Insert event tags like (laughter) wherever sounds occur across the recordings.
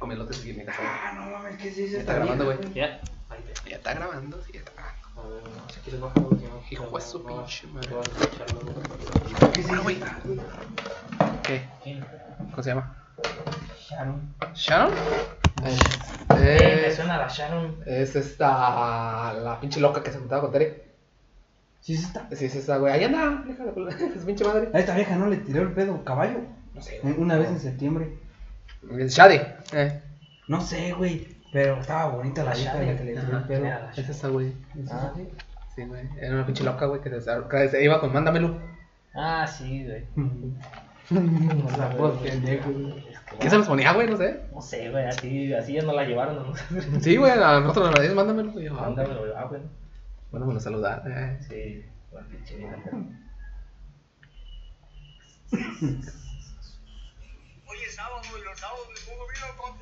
comí elotes aquí en mi casa. güey. Ah, no mames, ¿qué es eso? Ya está grabando, güey. Ya. Ya está grabando, sí, ya está grabando. A ver, no, si quieres bajar. Hijo de su pinche madre. ¿Qué es eso? güey. ¿Qué? ¿Cómo se llama? Sharon. ¿Sharon? Eh, me Es, suena la Sharon. es esta. La pinche loca que se juntaba con Tere. ¿Sí es esta? Sí, es esta, güey. Ahí anda, de (laughs) su pinche madre. A esta vieja no le tiró el pedo caballo. No sé, Una vez en septiembre. Es Shade. Eh. No sé, güey. Pero estaba bonita la La vieja Shade. la que le tiró el pedo. La Es esta, güey. Ah, Sí, güey. Era una pinche loca, güey, que se, que se iba con Mándamelo. ah, sí, güey. (laughs) O sea, pues, pendejo, güey. ¿Qué se los ponía, güey? No sé. No sé, güey, así, así ya no la llevaron. ¿no? (laughs) Sí, güey, a nosotros nos decían, mándamelo. Yo, ah, güey. Mándamelo, ah, güey. Bueno, me lo saludar. Eh. Sí, la pinche vieja. (laughs) Sábado y los sábados me pongo bien con...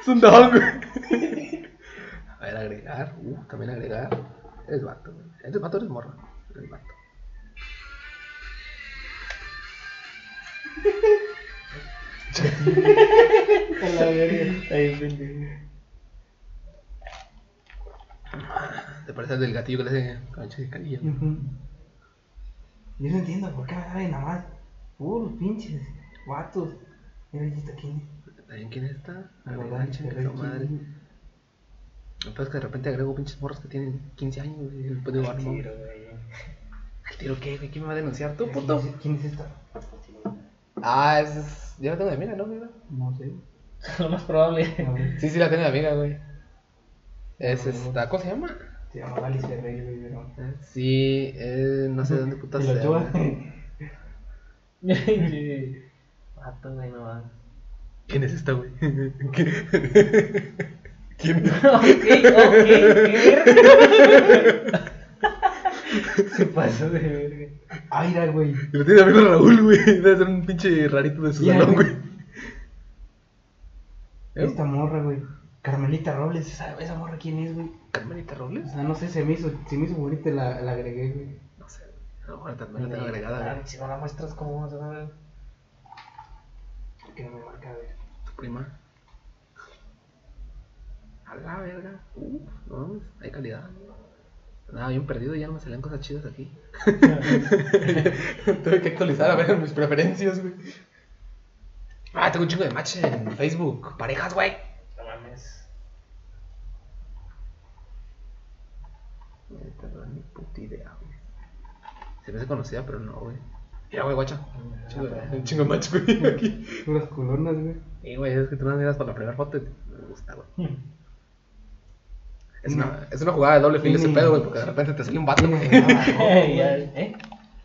Es un dog, güey. A ver, agregar. Uh, también agregar. Eres vato, güey. Eres vato, eres morro. Eres vato. Pendejo. Te parece al del gatillo que le hace cancha de canilla. Ujú. Yo no entiendo por qué agarran nada más. Puros pinches vatos. Mira, ¿y esta quién? ¿También quién está? Verdad, chinga pero su madre. Lo que es que de repente agrego pinches morros que tienen 15 años y después digo, ah, no. Tiro, güey. ¿Al tiro qué, güey? ¿Quién me va a denunciar? ¿Tú, ¿Quién puto? es- ¿Quién es esta? Ah, es. Yo la tengo de amiga, ¿no, güey? No sé. (laughs) Lo más probable. A ver, Sí, sí, la tengo de amiga, güey. Es Ah, esta. ¿Cómo se llama? Se llama Alice Ferreira, güey. Eh, Sí, eh, no sé (laughs) dónde putas ¿Y la sea, Ochoa? güey. (laughs) Sí. Vato, güey, no va. ¿Quién es esta, güey? (laughs) ¿Quién? ¿Quién? ok, ok, ¿qué? Se pasó de verga. Aira, güey. Lo tiene amigo Raúl, güey. Debe ser un pinche rarito de su Ya, salón, güey. ¿Eh? Esta morra, güey. Carmelita Robles. ¿Esa, esa morra quién es, güey? ¿Carmelita Robles? O sea, no sé, se me hizo, se me hizo bonita y la, la agregué, güey. No también la tengo agregada, güey. Si no la muestras, ¿cómo vamos a? Que no me marca, güey. Tu prima. A la verga. No hay calidad. Nada, bien perdido, ya no me salían cosas chidas aquí. (laughs) Tuve que actualizar a ver mis preferencias, güey. Ah, tengo un chingo de match en Facebook. Parejas, güey. No mames. Ni puta idea. Se me hace conocida, pero no, güey. Mira, güey, guacha. Un chingo match, güey, aquí. Puras colonas, güey. Y, güey, es que tú no miras por la primera foto y me gusta, güey. Es una, es una jugada de doble filo ese pedo, güey, porque de repente te sale un vato, güey. (laughs) (laughs) ¿Eh?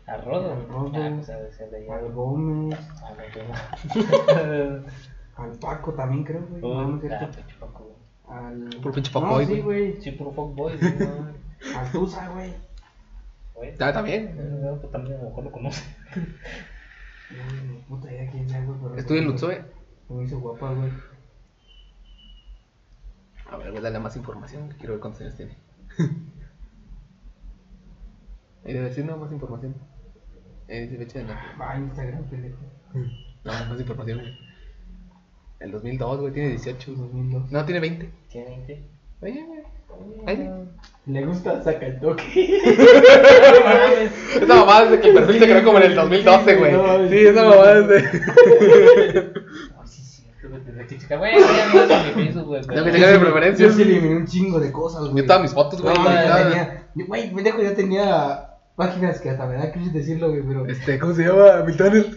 Ah, güey. pues a le Al. Gómez, (laughs) al Paco también creo, güey. no. No, es Ah, cierto. pinche Paco, güey. Al... Puro pinche No, fuckboy, sí, güey. güey. Sí, puro fuckboy. Al Tusa, güey. Güey. Ya, también. Eh, pues también a lo mejor lo conoce. Puta idea quién güey. Estuve en Lutzue. Se me hizo guapa, güey. A ver, güey, dale más información, que quiero ver cuántos años tiene. Y de decir no, más información. Eh, dice fecha de nacimiento. Va, Instagram, pendejo. No, más información, güey. El 2002, güey, tiene 18. 2002. No, tiene 20. Tiene 20. Oye, güey. Le gusta saca el toque. (laughs) Esa mamada es de que el perfil se creó como en el 2012, güey. No, Sí, esa mamada es de. No, (laughs) sí, sí. Que güey, ya no es mi Facebook, güey. Tengo que Yo sí eliminé un chingo de cosas, güey. Yo todas mis fotos, güey. Güey, yo- pendejo, ya tenía páginas que hasta me da cringe decirlo, güey, pero. Este, ¿cómo se llama? Miltoner. (laughs)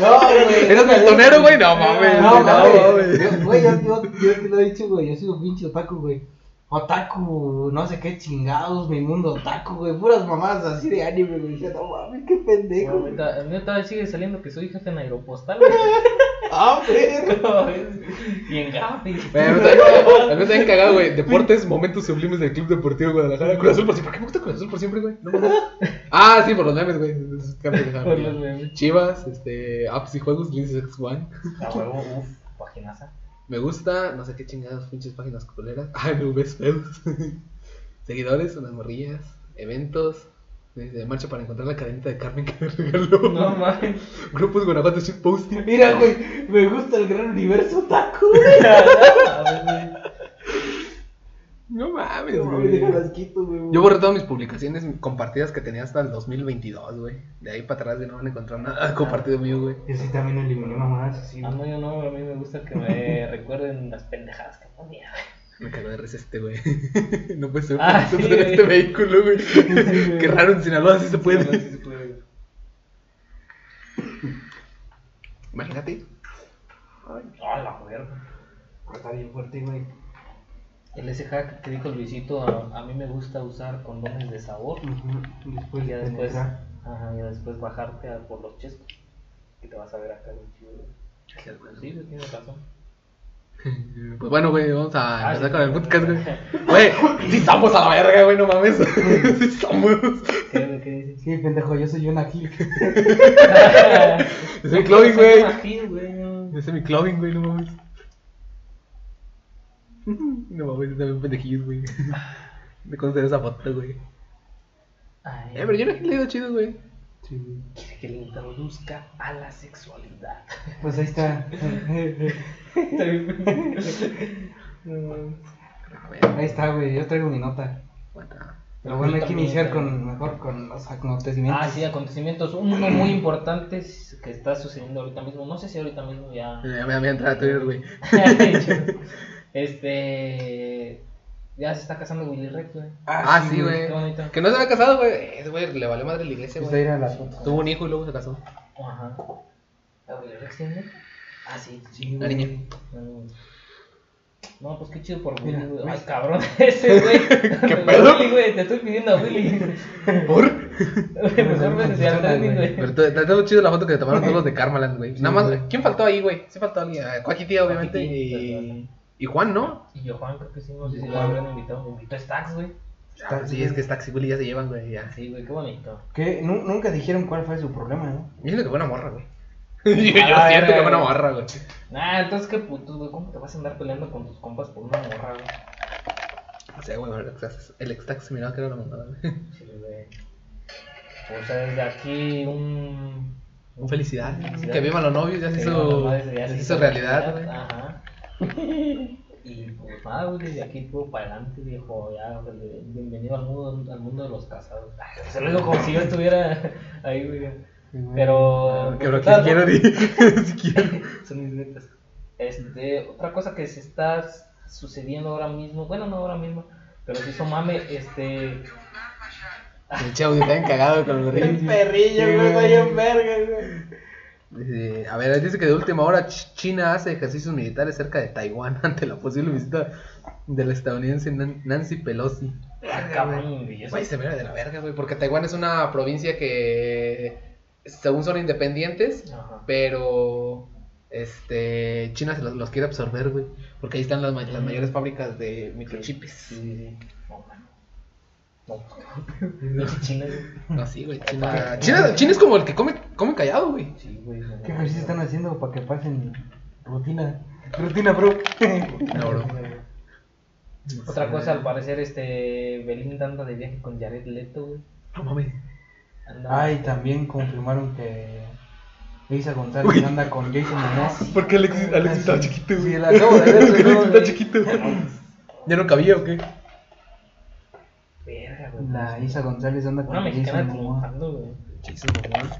No, güey. ¿Eres miltonero, güey? No mames. No, no, mames. güey. Yo- yo, yo, te lo he dicho, güey. Yo soy un pinche otaku, güey. Otaku, no sé qué chingados, mi mundo otaku, güey. Puras mamadas así de anime, güey. Dije, no mames, qué pendejo. güey. A mí todavía sigue saliendo que soy jefe en Aeropostal, güey. (laughs) Ah, perro. (laughs) y en Gafi. Güey, A mí también cagado, güey. Deportes, momentos sublimes del Club Deportivo Guadalajara. Cruz Azul por siempre. ¿Por qué me gusta Cruz Azul por siempre, güey? No mames. (laughs) Ah, sí, por los memes, güey. Por los memes. Chivas, este, apps y juegos, Lindsay X One. A huevo, uff, paginaza. Me gusta, no sé qué chingados, pinches páginas culeras. (laughs) Ay, me ves feos. (laughs) Seguidores, unas morrillas, eventos, Dice, marcha para encontrar la cadenita de Carmen que me regaló. No mames. Grupos Guanajuato Shit Posting. Mira, güey, me gusta el gran universo taco, (laughs) güey. A ver, güey. No mames, güey. (laughs) güey. Yo borré todas mis publicaciones compartidas que tenía hasta el 2022, güey. De ahí para atrás ya no van a encontrar nada compartido mío, güey. Yo sí también eliminé mamadas así, Ah, güey. no, yo no, a mí me gusta que me (laughs) recuerden las pendejadas que ponía. Me cagó de risa este, güey. (laughs) no puede ser Ah, sí, güey. este vehículo, güey. Qué raro en Sinaloa, sí se puede. Sí, sí, puede. Imagínate. Ah, la verga. Está bien fuerte, güey. El ese hack que dijo Luisito, a, a mí me gusta usar condones de sabor. Después y ya de después, ajá, ya después bajarte a por los chescos. Que te vas a ver acá bien chido. Sí, güey, tienes razón. (laughs) Pues bueno, güey, vamos a Ah, empezar sí. con el podcast, güey. (laughs) Güey, sí estamos a la verga, güey, no mames. sí (laughs) estamos. ¿Qué, güey, qué dices? Sí, pendejo, yo soy una Gil. Es mi clothing, güey. Ese es mi clothing, güey, no mames. (laughs) No mames, está bien pendejillo, güey. (laughs) Me conocer esa foto, güey. Ay, Eh, pero yo no he leído chido, güey. Sí. Quiere que le introduzca a la sexualidad. Pues ahí está. Ahí está, güey. Yo traigo mi nota. Pero bueno, hay que También, iniciar también. con mejor con los acontecimientos. Ah, sí, acontecimientos. Uno muy importante que está sucediendo ahorita mismo. No sé si ahorita mismo ya. Ya me voy a entrar a Twitter, güey. (laughs) este. Ya se está casando Willy Rex, güey. Ah, sí, güey. Qué bonito. Que no se había casado, güey. Ese güey le valió madre la iglesia, Pues güey. la. Tuvo un hijo y luego se casó. Ajá. ¿A Willy Rex tiene? Ah, sí. Sí, La niña. No, pues qué chido por Willy, güey. Ay, cabrón, (laughs) ese güey. (laughs) ¿Qué pedo? Willy, güey, te estoy pidiendo a Willy. (laughs) ¿Por? Mejor me decía trending, güey. Pero está chido la foto que te tomaron todos los de Karmaland, güey. Nada más. ¿quién faltó ahí, güey? Sí faltó alguien. Ah, Joaquín Tía, obviamente. Y... Juan, ¿no? Y yo, Juan, creo que sí, no sé si lo Juan. habrán invitado. Me invitó Stax, güey. Ah, pues sí, es que Stax y Willy ya se llevan, güey. Ya. Sí, güey, qué bonito. Que nu- nunca dijeron cuál fue su problema, ¿no? Siento que fue una morra, güey. (laughs) yo yo Ah, siento que verga, fue una güey. morra, güey. Nah, entonces qué putos, güey. ¿Cómo te vas a andar peleando con tus compas por una morra, güey? O sea, güey, el Stax- el Stax se miraba que era la mamada, güey. (laughs) Sí, güey. O sea, desde aquí un. Un felicidad. Felicidad. Que vivan los novios, ya se que hizo, no, ya ya se se hizo realidad, güey. Ajá. Y pues nada, güey, desde aquí todo para adelante, viejo. Ya, de- bienvenido al mundo, al mundo de los casados. Ay, se lo digo como si yo estuviera ahí, güey. Pero. Que lo que pues, quiero, si (laughs) quiero. (laughs) Son mis netas. Este, otra cosa que se está sucediendo ahora mismo, bueno, no ahora mismo, pero se hizo mame, este. El chavo está bien cagado con (laughs) El reyes. perrillo, güey, está bien verga, güey. Dice, a ver, dice que de última hora Ch- China hace ejercicios militares cerca de Taiwán (laughs) ante la posible visita de la estadounidense Nan- Nancy Pelosi. Ah, Güey, se mira de la verga, güey, porque Taiwán es una provincia que según son independientes, Ajá. pero este China se los, los quiere absorber, güey, porque ahí están las, las mayores fábricas de microchips. Sí, sí, sí. No. No, (laughs) no, China, güey. No, sí, güey, China, China, China es como el que come, come callado, güey. Sí, güey. no, ¿Qué ejercicio no. están haciendo para que pasen rutina? Rutina, bro. No, bro. (laughs) Otra cosa, al parecer, este. Belinda anda de viaje con Jared Leto, güey. No mames. Anda- Ay, también confirmaron que Lisa González Uy. anda con Jason Momoa. (laughs) Porque Alexis, Alexis estaba chiquito, Sí, güey. la acabo de ver, Alexis güey. chiquito. ¿Ya no cabía o qué? La Isa González anda con Una mexicana Jason Momoa. triunfando, güey. Jason Momoa.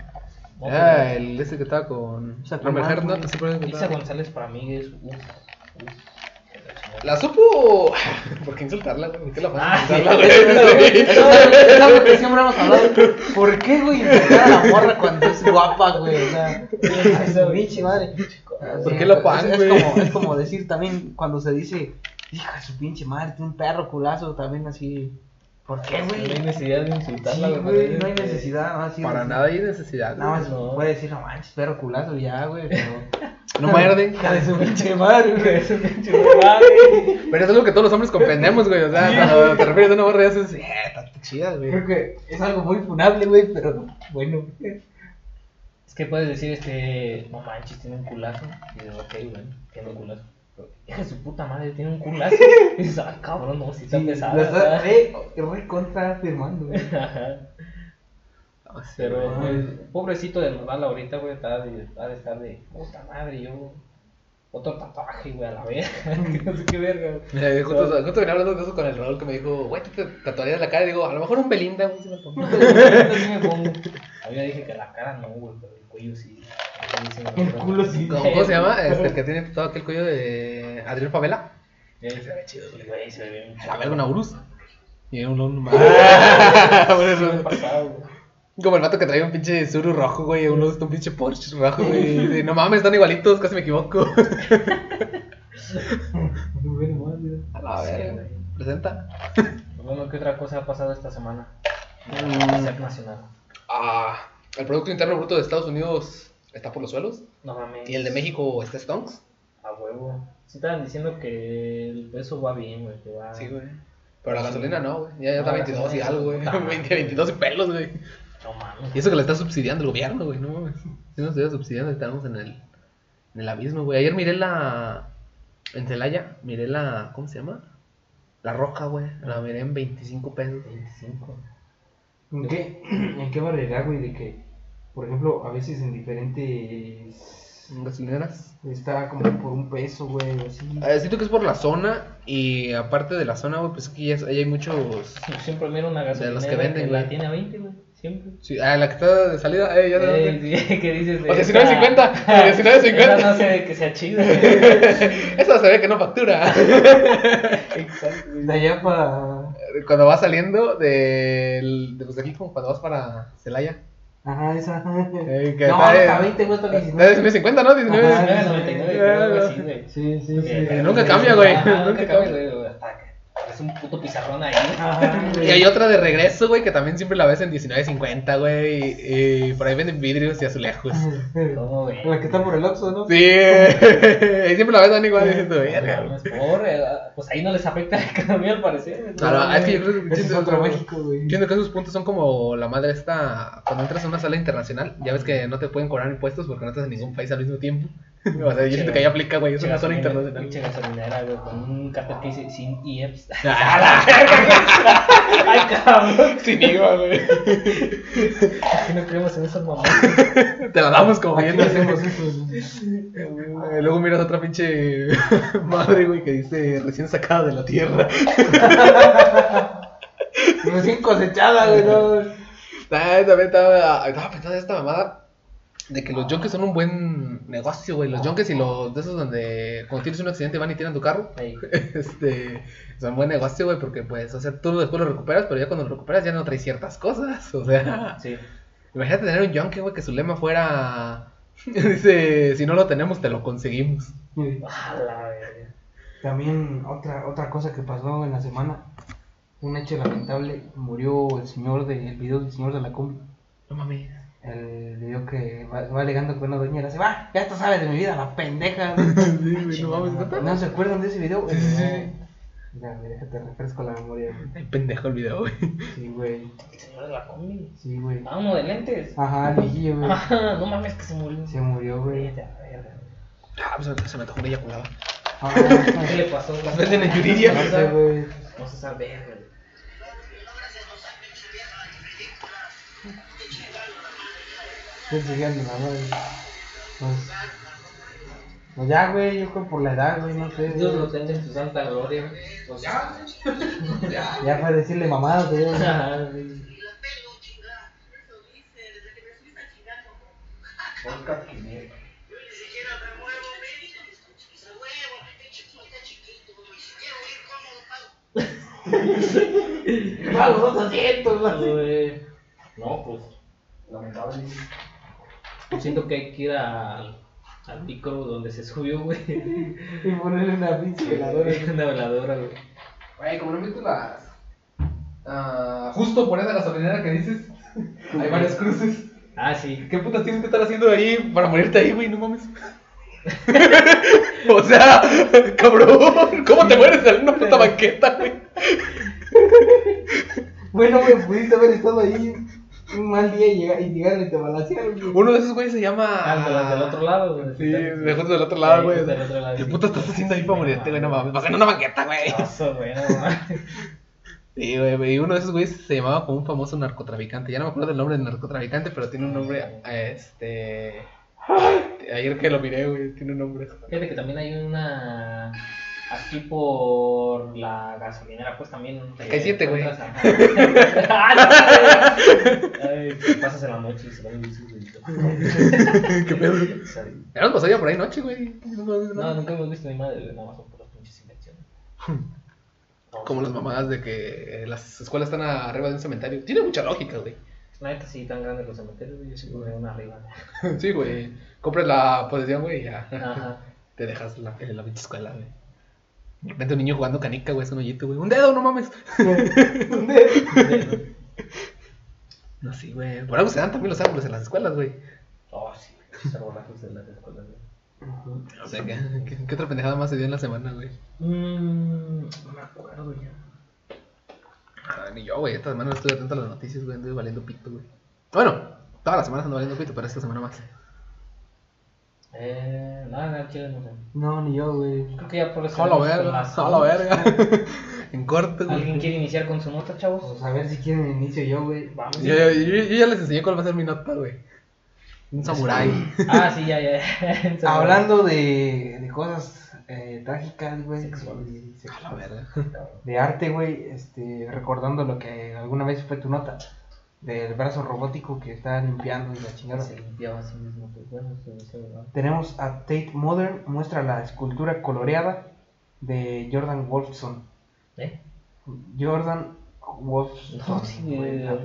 No, Ah, el ese que estaba con Isa. González. ¿Se acuerdan que Isa estaba? González para mí es. Uf, uf. La supo. (laughs) ¿Por qué insultarla, güey? ¿Por qué la fue sí, insultarla, güey. (laughs) güey? Es algo que siempre hemos hablado. ¿Por qué, güey, insultar a la morra cuando es guapa, güey? O sea, ay, su pinche madre. ¿Por qué la pan, es, güey? es, como, es como decir también cuando se dice, hija de su pinche madre, tiene un perro culazo, también así. ¿Por qué, No hay güey? necesidad de Sí, insultarla, güey, no hay necesidad. Nada más, sí, Para sí. nada hay necesidad. Nada más No. puede decir, no manches, perro culazo, ya, güey. Pero. (laughs) No muerden. (laughs) Hija de su pinche madre, güey. Pero es algo que todos los hombres (laughs) comprendemos, güey. O sea, cuando te refieres a una morra, dices, eh, está chida, güey. Creo que es algo muy funable, güey, pero bueno. Es que puedes decir, este, no manches, tiene un culazo. Y dices, ok, güey, tiene un culazo. Hija de su puta madre, tiene un culazo. Y (laughs) dices, ay, cabrón, no, si está Sí, pesada. lo está ¿verdad? re, re contra güey. Ajá. Ah, Pero, güey. pues, pobrecito de Nodal ahorita, güey, está de, está de estar de puta madre, yo. Otro tatuaje, güey, a la verga. (laughs) (laughs) no sé qué verga, güey. Mira, yo justo, justo venía hablando de eso con el Raúl que me dijo, güey, ¿tú te tatuarías la cara? Y digo, a lo mejor un Belinda, güey, se me pongo. Me pongo. Había dije que la cara no, güey, pero el cuello sí. El culo. ¿Cómo, cómo se llama? Este, el que tiene todo aquel cuello de Adrián Favela. Eh, Se ve chido, güey, se ve bien. A la verga, una Urus. Y un, un... Pasado, (laughs) güey. Como el vato que trae un pinche Suru rojo, güey, uno un pinche Porsche rojo, güey. y dice, No mames, están igualitos, casi me equivoco. (laughs) A la verga. Presenta. Bueno, ¿qué otra cosa ha pasado esta semana? Mm. Nacional. Ah, el Producto Interno Bruto de Estados Unidos está por los suelos. No mames. Y el de México está stonks. A huevo. Sí estaban diciendo que el peso va bien, güey, que va... Sí, güey. Pero la gasolina no, güey. Ya, ya No, está la 22 y algo, güey. puta madre. 20, 22 y pelos, güey. No mames. Y eso que le está subsidiando el gobierno, güey. No mames. Si nos estuviera subsidiando, estábamos en el, en el abismo, güey. Ayer miré la. En Celaya, miré la. ¿Cómo se llama? La roja, güey. La miré en 25 pesos. 25. ¿En qué, (clears throat) ¿En qué variedad, güey? De que, por ejemplo, a veces en diferentes. En gasolineras. Está como por un peso, güey, o así. Eh, siento que es por la zona. Y aparte de la zona, güey, pues aquí ya ahí hay muchos. (laughs) Siempre miro una gasolina los que venden, la güey. tiene a 20, güey. Siempre. Sí, ah, la que está de salida, eh, ya (laughs) de Eh, sí, que dices? O 19.50, o 19.50. Esa no sé que sea chido. (laughs) Eso se ve que no factura. Exacto. De allá para. Cuando vas saliendo del. De, pues de aquí, como cuando vas para Celaya. Ajá, esa. Eh, que no, hasta en- 20 cuesta Está 19. 19.50, ¿no? 19. Ajá, 19.99, creo, algo así, güey. Sí, sí, sí. Nunca cambia, güey. Nunca cambia, güey. Es un puto pizarrón ahí. Ajá, Y hay otra de regreso, güey, que también siempre la ves en 19.50, güey. Y, y por ahí venden vidrios y azulejos. ¿Cómo, güey? La que está por el Oxxo, ¿no? Sí, (laughs) y siempre la ves tan igual diciendo, verga. No, eh, pues ahí no les afecta (laughs) la economía al parecer. Claro, ah, es que yo creo que es siento- otro México, güey. Entiendo que esos puntos son como la madre esta, cuando entras a una sala internacional, ya ves que no te pueden cobrar impuestos porque no estás en ningún país al mismo tiempo. (laughs) O sea, yo siento que ahí aplica, güey, es una zona internacional. Pinche gasolinera, güey, con un cartel que dice sin IEPS. (laughs) (laughs) Ah, Ay, cabrón. Sin IVA, güey. Aquí no creemos en esas mamadas. Te la damos como bien. no hacemos eso. Eh, Luego miras otra pinche madre, güey, que dice recién sacada de la tierra. Recién cosechada, güey, no. También estaba, estaba pensando en esta mamada de que los junkers son un buen negocio, güey. Los junkers y los de esos donde cuando tienes un accidente van y tiran tu carro. (laughs) Este, son buen negocio, güey, porque pues, o sea, tú después lo recuperas, pero ya cuando lo recuperas ya no traes ciertas cosas. O sea, (laughs) Sí. imagínate tener un junkie, güey, que su lema fuera. (laughs) Dice, si no lo tenemos, te lo conseguimos. También otra, otra cosa que pasó en la semana, un hecho lamentable, murió el señor del el video del señor de la combi. No mames. El video que va, va alegando que una doña le dice, va, ya tú sabes de mi vida, la pendeja. (laughs) Sí, güey, no. (laughs) ¿neta? ¿No se acuerdan de ese video? Sí, sí, sí. Mira, mira, déjate refresco la memoria. güey. Ay, pendejo el video, güey. Sí, güey. El señor de la combi. Sí, güey. Ah, uno de lentes. Ajá, el viejillo, güey. Ah, no mames que se murió. Se murió, güey. Ah, pues se me tocó una eyaculada. Ah, ¿Qué le pasó? (laughs) Las venden en Yuridia. No sé, güey. No se sabe, verga. Estoy enseñando la madre. Pues, pues ya, güey, yo creo por la edad, güey, no sé. Dios lo güey. tenga en su santa gloria. Pues ya. (laughs) Ya fue decirle mamadas, güey. Ajá, sí. Ni siquiera me muevo, me me muevo, mi pinche culo está chiquito, ni siquiera oír cómodo pago. (laughs) Pago dos asientos, güey. Güey. No, pues, lamentable. Yo siento que hay que ir al, al micro donde se subió, güey. Y ponerle una pinche veladora. (laughs) Una veladora, güey. Güey, como no he visto las. ah, justo por esa gasolinera que dices, hay varias cruces. Ah, sí. ¿Qué putas tienes que estar haciendo ahí para morirte ahí, güey? No mames. (laughs) (laughs) o sea, cabrón, ¿cómo te mueres en una puta banqueta, güey? Bueno, güey, pudiste haber estado ahí un mal día y llegar, y llegar y te balancearon. Uno de esos güeyes se llama. Ah, de las del otro lado, güey. Sí, de justo del otro lado, güey. del otro lado, ¿Qué puta estás haciendo ahí para morirte, güey? No mames. Vas en una banqueta, güey. Eso, güey, no mames. Sí, güey, y uno de esos güeyes se llamaba como un famoso narcotraficante. Ya no me acuerdo del nombre del narcotraficante, pero tiene un nombre, este... Ayer que lo miré, güey, tiene un nombre. Fíjate que también hay una. Aquí por la gasolinera, pues también. te hay siete, güey. (laughs) ¡Ah, no, güey! Ay, pasas en la noche y se van güey. (laughs) ¿Qué pedo? Sí. Ya nos pasó ya por ahí noche, güey. No, no, no. No, nunca hemos visto ni madre, güey, nada más son puras pinches invenciones. (laughs) Como las mamadas de que las escuelas están arriba de un cementerio. Tiene mucha lógica, güey. La neta sí, tan grandes los cementerios, güey, yo sí veo una arriba. Sí, güey. Compras la posesión, güey, y ya. Ajá. Te dejas la, en la pinche escuela, güey. De repente un niño jugando canica, güey, es un hoyito, güey. Un dedo, no mames. (laughs) No, sí, güey. Por algo se dan también los árboles en las escuelas, güey. Oh, sí, esos arbolazos de las escuelas, güey. O sea, ¿qué, qué, qué otra pendejada más se dio en la semana, güey? Mmm, no me acuerdo ya. Ah, ni yo, güey. Esta semana no estuve atento a las noticias, güey. Anduve valiendo pito, güey. Bueno, todas las semanas ando valiendo pito, pero esta semana más. Eh, nada, chido, no sé. No, ni yo, güey. Creo que ya por eso. A la verga, a la verga. (laughs) en corto, ¿Alguien güey. quiere iniciar con su nota, chavos? Pues a ver si quieren inicio yo, güey. Vamos. Yo, yo, yo- yo ya les enseñé cuál va a ser mi nota, güey. Un samurái. Ah, sí, ya, ya. (laughs) Hablando de, de cosas eh, trágicas, güey. Sexuales. A la verga. De arte, güey. Este, recordando lo que alguna vez fue tu nota. Del brazo robótico que está limpiando y la chingada. Se limpiaba a sí mismo, pues bueno. Tenemos a Tate Modern, muestra la escultura coloreada de Jordan Wolfson. ¿Eh? Jordan Wolfson. No, sí,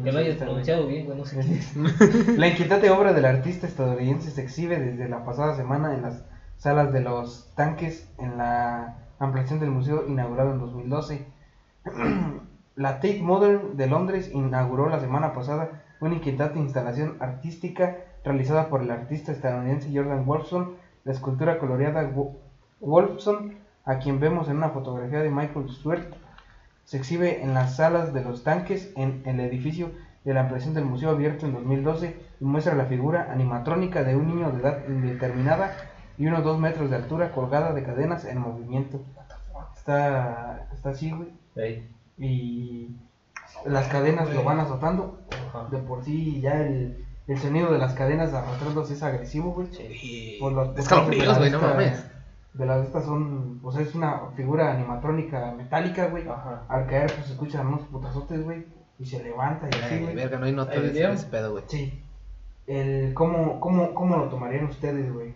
que lo hayas pronunciado bien, güey, no sé. (laughs) La inquietante obra del artista estadounidense se exhibe desde la pasada semana en las salas de los tanques en la ampliación del museo inaugurado en 2012. (clears throat) La Tate Modern de Londres inauguró la semana pasada una inquietante instalación artística realizada por el artista estadounidense Jordan Wolfson, la escultura coloreada Wo- Wolfson, a quien vemos en una fotografía de Michael Stewart, se exhibe en las salas de los tanques en el edificio de la ampliación del museo abierto en 2012 y muestra la figura animatrónica de un niño de edad indeterminada y unos 2 metros de altura colgada de cadenas en movimiento. Está, está así, güey. Ey, Y las cadenas lo van azotando. ajá. De por sí ya el, el sonido de las cadenas arrastrándose es agresivo, güey. Sí. Por los- Escalofríos, güey, no mames. De las de estas son, pues es una figura animatrónica metálica, güey. Ajá. Al caer, pues se escuchan unos putazotes, güey. Y se levanta y así, Ay, güey. verga, no hay de ese pedo, güey. Sí. El, ¿cómo, cómo, ¿Cómo lo tomarían ustedes, güey?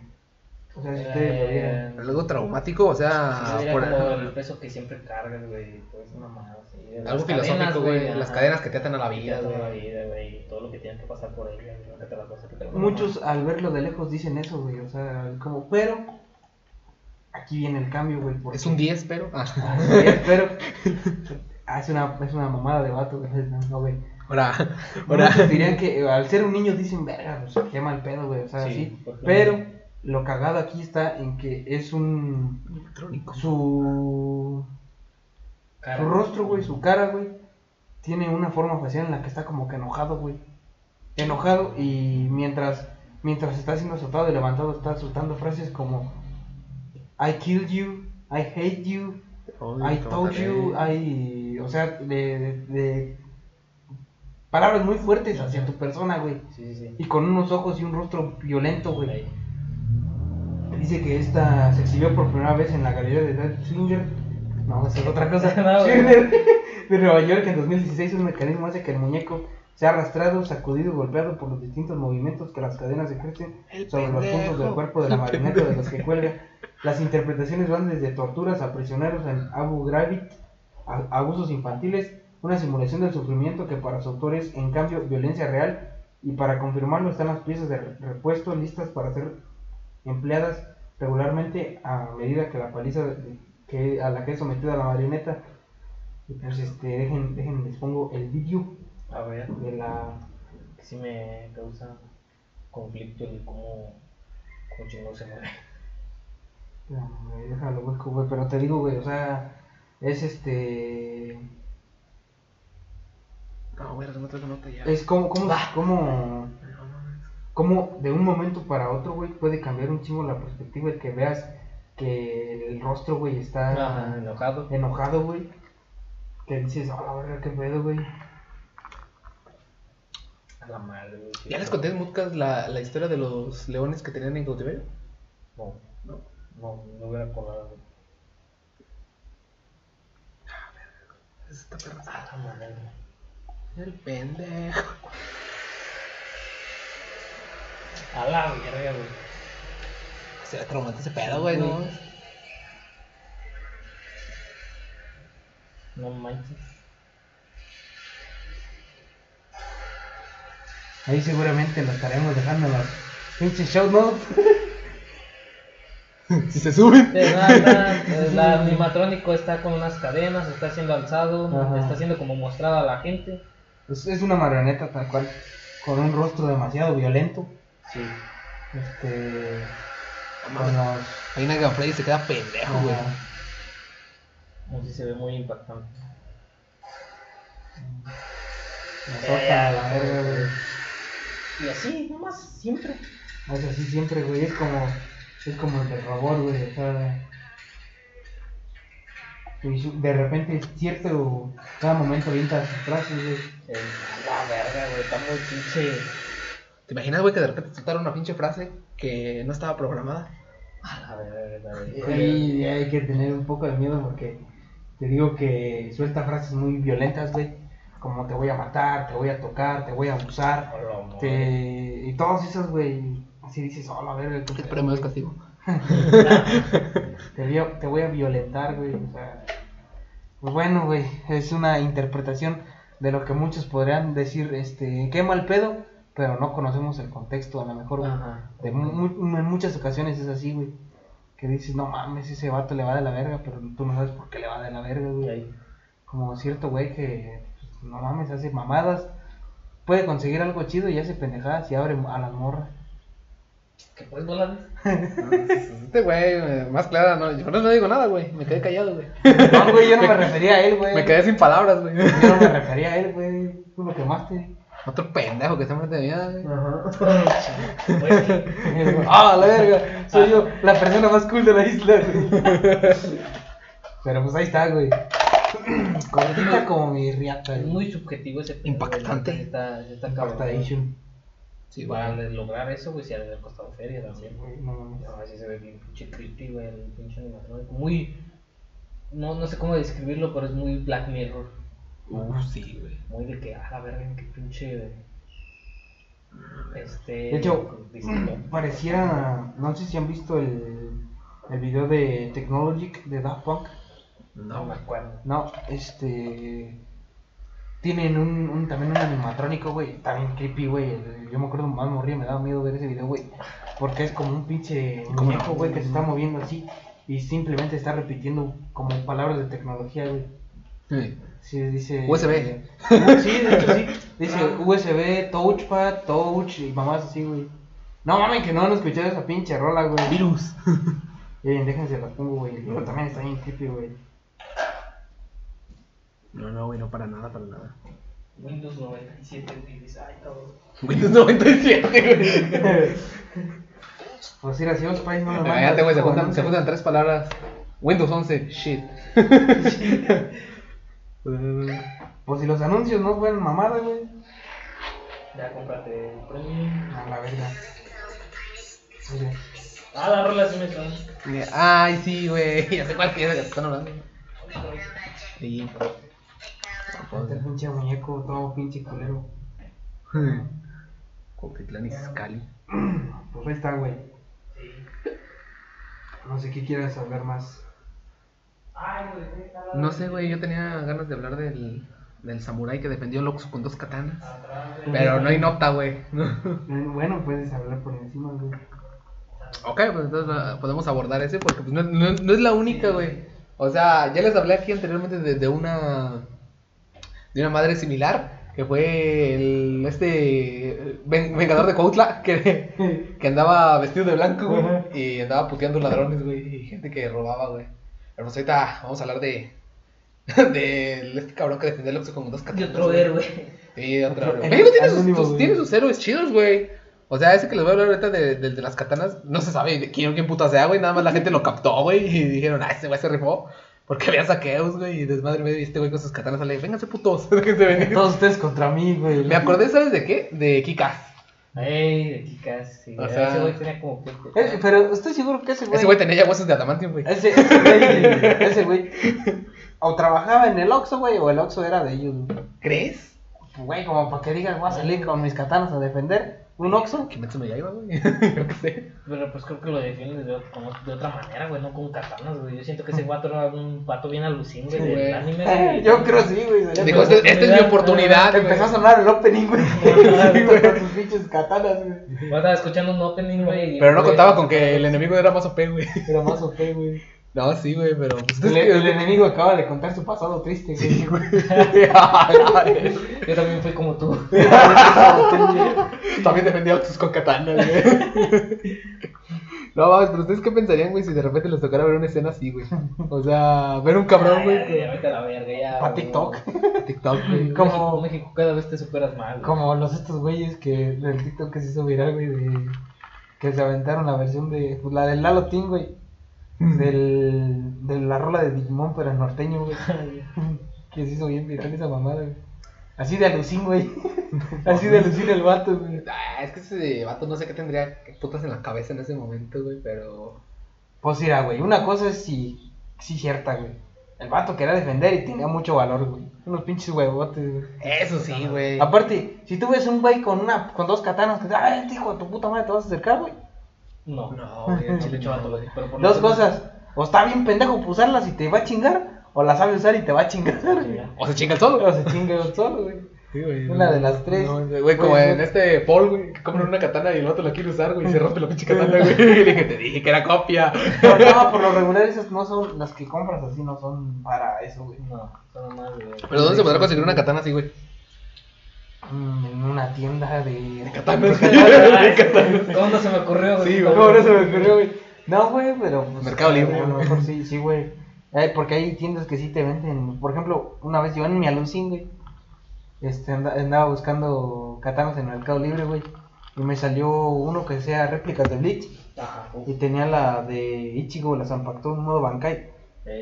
O sea, si ustedes lo vieran. Eh, Algo traumático, o sea, sí, sería por- como el peso que siempre cargas, güey, pues una mamada así. de algo filosófico, güey. Las cadenas que te atan a la Que te vida, atan a la güey. vida, güey, y todo lo que tienen que pasar por ella, güey, nunca te las vas a quitar. Muchos al verlo de lejos dicen eso, güey. O sea, como, pero aquí viene el cambio, güey. porque- Es un 10, pero. Ah. Ah, sí, pero ah, es una, es una mamada de vato, güey. (laughs) No, güey. Ahora, ahora. Muchos dirían que al ser un niño dicen, verga, pues se quema el pedo, güey. O sea, Sí, sí. porque- Pero lo cagado aquí está en que es un. Electrónico. Su. Cara. Su rostro, güey, su cara, güey, tiene una forma facial en la que está como que enojado, güey. Enojado y mientras mientras está siendo azotado y levantado está soltando frases como I killed you, I hate you, I told you, I... O sea, de, de- de palabras muy fuertes hacia tu persona, güey. Sí, sí, sí. Y con unos ojos y un rostro violento, güey. Dice que esta se exhibió por primera vez en la galería de David Swinger. No, esa es otra cosa. (laughs) No, de Nueva York en 2016. Un mecanismo hace que el muñeco sea arrastrado, sacudido y golpeado por los distintos movimientos que las cadenas ejercen El sobre los puntos del cuerpo de la marioneta de los (laughs) que cuelga. Las interpretaciones van desde torturas a prisioneros en Abu Ghraib, abusos infantiles, una simulación del sufrimiento que para su autor es, en cambio, violencia real. Y para confirmarlo están las piezas de re- repuesto listas para ser empleadas regularmente a medida que la paliza de- que, a la que es sometida la marioneta. Y pues este, dejen, dejen, les pongo el vídeo A ver, de la... que sí me causa conflicto el cómo, cómo chingón se mueve. No, güey, déjalo, busco, güey, pero te digo, güey, o sea, es este... No, güey, no traigo nota ya. Es como, como, como, Como de un momento para otro, güey, puede cambiar un chingo la perspectiva y que veas que el rostro, güey, está Ajá, enojado. enojado, güey. Que dices, a la verga, qué pedo, güey. A la madre, güey. ¿Ya les conté en Moodcast la, la historia de los leones que tenían en cautiverio? No, No. no, no hubiera acordado. güey. Esta perra. A la madre. El pendejo. A la verga, güey. Se le traumante ese pedo, güey, ¿no? No manches. Ahí seguramente lo estaremos dejando en los pinches show notes. (laughs) Si se suben. Nada, nada, el animatrónico está con unas cadenas, está siendo alzado, Ajá. está siendo como mostrado a la gente. Es, es una marioneta tal cual, con un rostro demasiado violento. Sí. Este. Con los. Hay una gameplay y se queda pendejo, güey. Ajá. Así se ve muy impactante. Nos toca a la verga, güey. Y así, nomás, siempre. Es así siempre, güey. Es como. Es como el del robot, güey. O sea. y De repente es cierto. Cada momento avienta sus frases, güey. Eh, a la verga, güey, está muy pinche. ¿Te imaginas, güey, que de repente soltaron una pinche frase que no estaba programada? A la verga, güey. Y hay que tener un poco de miedo porque te digo que suelta frases muy violentas, güey. Como te voy a matar, te voy a tocar, te voy a abusar. A. Te... Y todas esas, güey. Así dices, oh, la verga. qué premio es castigo. (laughs) Te voy, a, te voy a violentar, güey. O sea, pues bueno, güey, es una interpretación de lo que muchos podrían decir, este, qué mal pedo, pero no conocemos el contexto, a lo mejor. Ajá. De mu- mu- en muchas ocasiones es así, güey. Que dices, no mames, ese vato le va de la verga, pero tú no sabes por qué le va de la verga, güey. ahí. Como cierto güey que, pues, no mames, hace mamadas, puede conseguir algo chido y hace pendejadas y abre a las morras. ¿Qué pues no la ves? (laughs) Este güey, eh, más clara, no, yo no digo nada, güey. Me quedé callado, güey. No, güey, yo no me (laughs) refería a él, güey. Me quedé sin palabras, güey. Yo no me refería a él, güey. Tú lo quemaste. Otro pendejo que se mete de vida, güey. Güey, (laughs) ah, la verga. Soy yo, la persona más cool de la isla, güey. (laughs) Pero pues ahí está, güey. (clears throat) Cortita como mi riata, Es muy subjetivo ese Impactante. está cabrón. Impactation. Sí, Para güey. lograr eso, güey, si ha de haber costado feria también. Güey, no así se ve bien pinche creepy, güey, el pinche animatrónico. Muy. No, no sé cómo describirlo, pero es muy Black Mirror. Uh, sí, güey. Muy de que, ah, la verga, qué pinche. Este. De hecho, distinto. Pareciera, no sé si han visto el, el video de Technologic de Daft Punk. No me acuerdo. No, este. Tienen un, un- también un animatrónico, güey. También creepy, güey. Yo me acuerdo más moría, me daba miedo ver ese video, güey. Porque es como un pinche muñeco, güey, que se está moviendo así. Y simplemente está repitiendo como palabras de tecnología, güey. Sí. Sí, dice. USB. eh, sí, de hecho sí. Dice USB, touchpad, touch y mamás así, güey. No mames, que no han escuchado esa pinche rola, güey. Virus. (laughs) Eh, déjense la pongo, güey. Video también está bien creepy, güey. No, no, güey, no para nada, para nada. Windows 97, güey, ay, cabrón. Windows 97, güey. (laughs) Pues sí, si los países no me Imagínate, güey, se juntan, se juntan tres palabras. Windows 11, shit. (laughs) Pues si los anuncios no fueran mamada, güey. Ya cómprate el premium. A la verga. Oye, Ah, la rola sí me suena. Ay, sí, güey. (laughs) Ya sé cuál que es están hablando. Sí. este pinche muñeco todo pinche culero. Coquitlán y Scali. Pues ahí está, güey. No sé qué quieras saber más. Ay, güey, güey, está la- No sé, güey, yo tenía ganas de hablar del, del samurái que defendió a Loxo con dos katanas. Pero no hay nota, güey. (laughs) Bueno, puedes hablar por encima, güey. ok, pues entonces ah, podemos abordar ese porque pues, no, no- no es la única, güey. O sea, ya les hablé aquí anteriormente de, de una de una madre similar que fue el este ven- vengador de Cuautla que, (laughs) que andaba vestido de blanco, güey, y andaba puteando ladrones, güey, y gente que robaba, güey. Pero pues ahorita vamos a hablar de (laughs) de este cabrón que defendió el con dos Y katanas. otro güey. héroe. Sí, otro Otro- héroe. México tiene, sus, anónimo, sus- güey. tiene sus héroes chidos, güey. O sea, ese que les voy a hablar ahorita de, de, de las katanas, no se sabe de quién, quién puta sea, güey. Nada más la gente lo captó, güey. Y dijeron, ah, ese güey se rifó. Porque había saqueos, güey, y desmadre medio, y este güey con sus katanas sale, vénganse putos. (laughs) Todos ustedes contra mí, güey. Me acordé, ¿sabes de qué? De Kikas. Ey, de Kikas, sí. O sea- Ese güey tenía como que. Eh, pero estoy seguro que ese güey. Ese güey tenía ya huesos de adamantium, güey. Ese, ese güey. Ese güey. O trabajaba en el Oxxo, güey, o el Oxxo era de ellos, güey. ¿Crees? Güey, como para que digan, voy a salir con mis katanas a defender un Oxxo. Kimetsu no Yaiba, güey. Yo qué sé. Pero pues creo que lo defienden de, como de otra manera, güey, no con katanas, güey. Yo siento que ese guato era un pato bien alucin, güey, Sí, del güey. anime, Eh, güey. Yo creo sí, güey. Dijo, con- este- esta es mi oportunidad, Empezó a sonar el opening, güey. Ajá. Sí, güey, con sus pinches katanas, güey. Yo estaba escuchando un opening, güey. Pero no güey, contaba con que el enemigo era más OP, güey. Era más OP, güey. No, sí, güey, pero... Pues, El, el enemigo acaba de contar su pasado triste, güey. Sí, güey. (laughs) (laughs) Yo también fui como tú. También defendía a sus con katanas, güey. No, mames, pero ustedes qué pensarían, güey, si de repente les tocara ver una escena así, güey. O sea, ver un cabrón, güey, Ay, Ya, vete a la verga, ya. Pa' güey. TikTok. con TikTok, güey. Como- México, México, cada vez te superas más, güey. Como los estos güeyes que del TikTok que se hizo viral, güey, de que se aventaron la versión de pues, la del Lalo Team, güey, del de la rola de Digimon pero en norteño, güey. que se hizo bien viral esa mamada, güey. Así de alucín, güey. (laughs) Así de alucín el vato, güey. Ah, es que ese vato no sé qué tendría qué putas en la cabeza en ese momento, güey, pero... Pues mira, güey, una cosa es sí, sí cierta, güey. El vato quería defender y tenía mucho valor, güey. Unos pinches huevotes, güey. Eso sí, güey. Aparte, si tú ves un güey con una con dos katanas que te ay, este hijo de tu puta madre te vas a acercar, güey. No. No, (laughs) güey, no, vato, güey. pero por Dos menos- cosas. O está bien pendejo por usarlas y te va a chingar, o la sabe usar y te va a chingar. (laughs) O se chinga el solo. O se chinga él solo, güey. Sí, güey. Una de las tres. No, güey, como Güey, en güey. este Paul, güey, que compran una katana y el vato la quiere usar, güey, y se rompe la pinche katana, güey. (laughs) Y le dije, te dije que era copia. Pero no, por lo regular esas no son, las que compras así no son para eso, güey. No, son más, güey. Pero ¿dónde se podrá conseguir una katana así, güey? Mm, en una tienda de... Katanas. ¿Cómo (laughs) no se me ocurrió, güey? Sí, güey. No, se me ocurrió, güey. No, güey, pero... Pues, Mercado Libre, A lo mejor sí, (laughs) sí, güey. Porque hay tiendas que sí te venden. Por ejemplo, una vez yo en mi alucin, güey. Este, anda- andaba buscando katanas en Mercado Libre, güey. Y me salió uno que sea réplicas de Bleach. Ajá. Y tenía la de Ichigo, la Zanpakuto modo Bankai.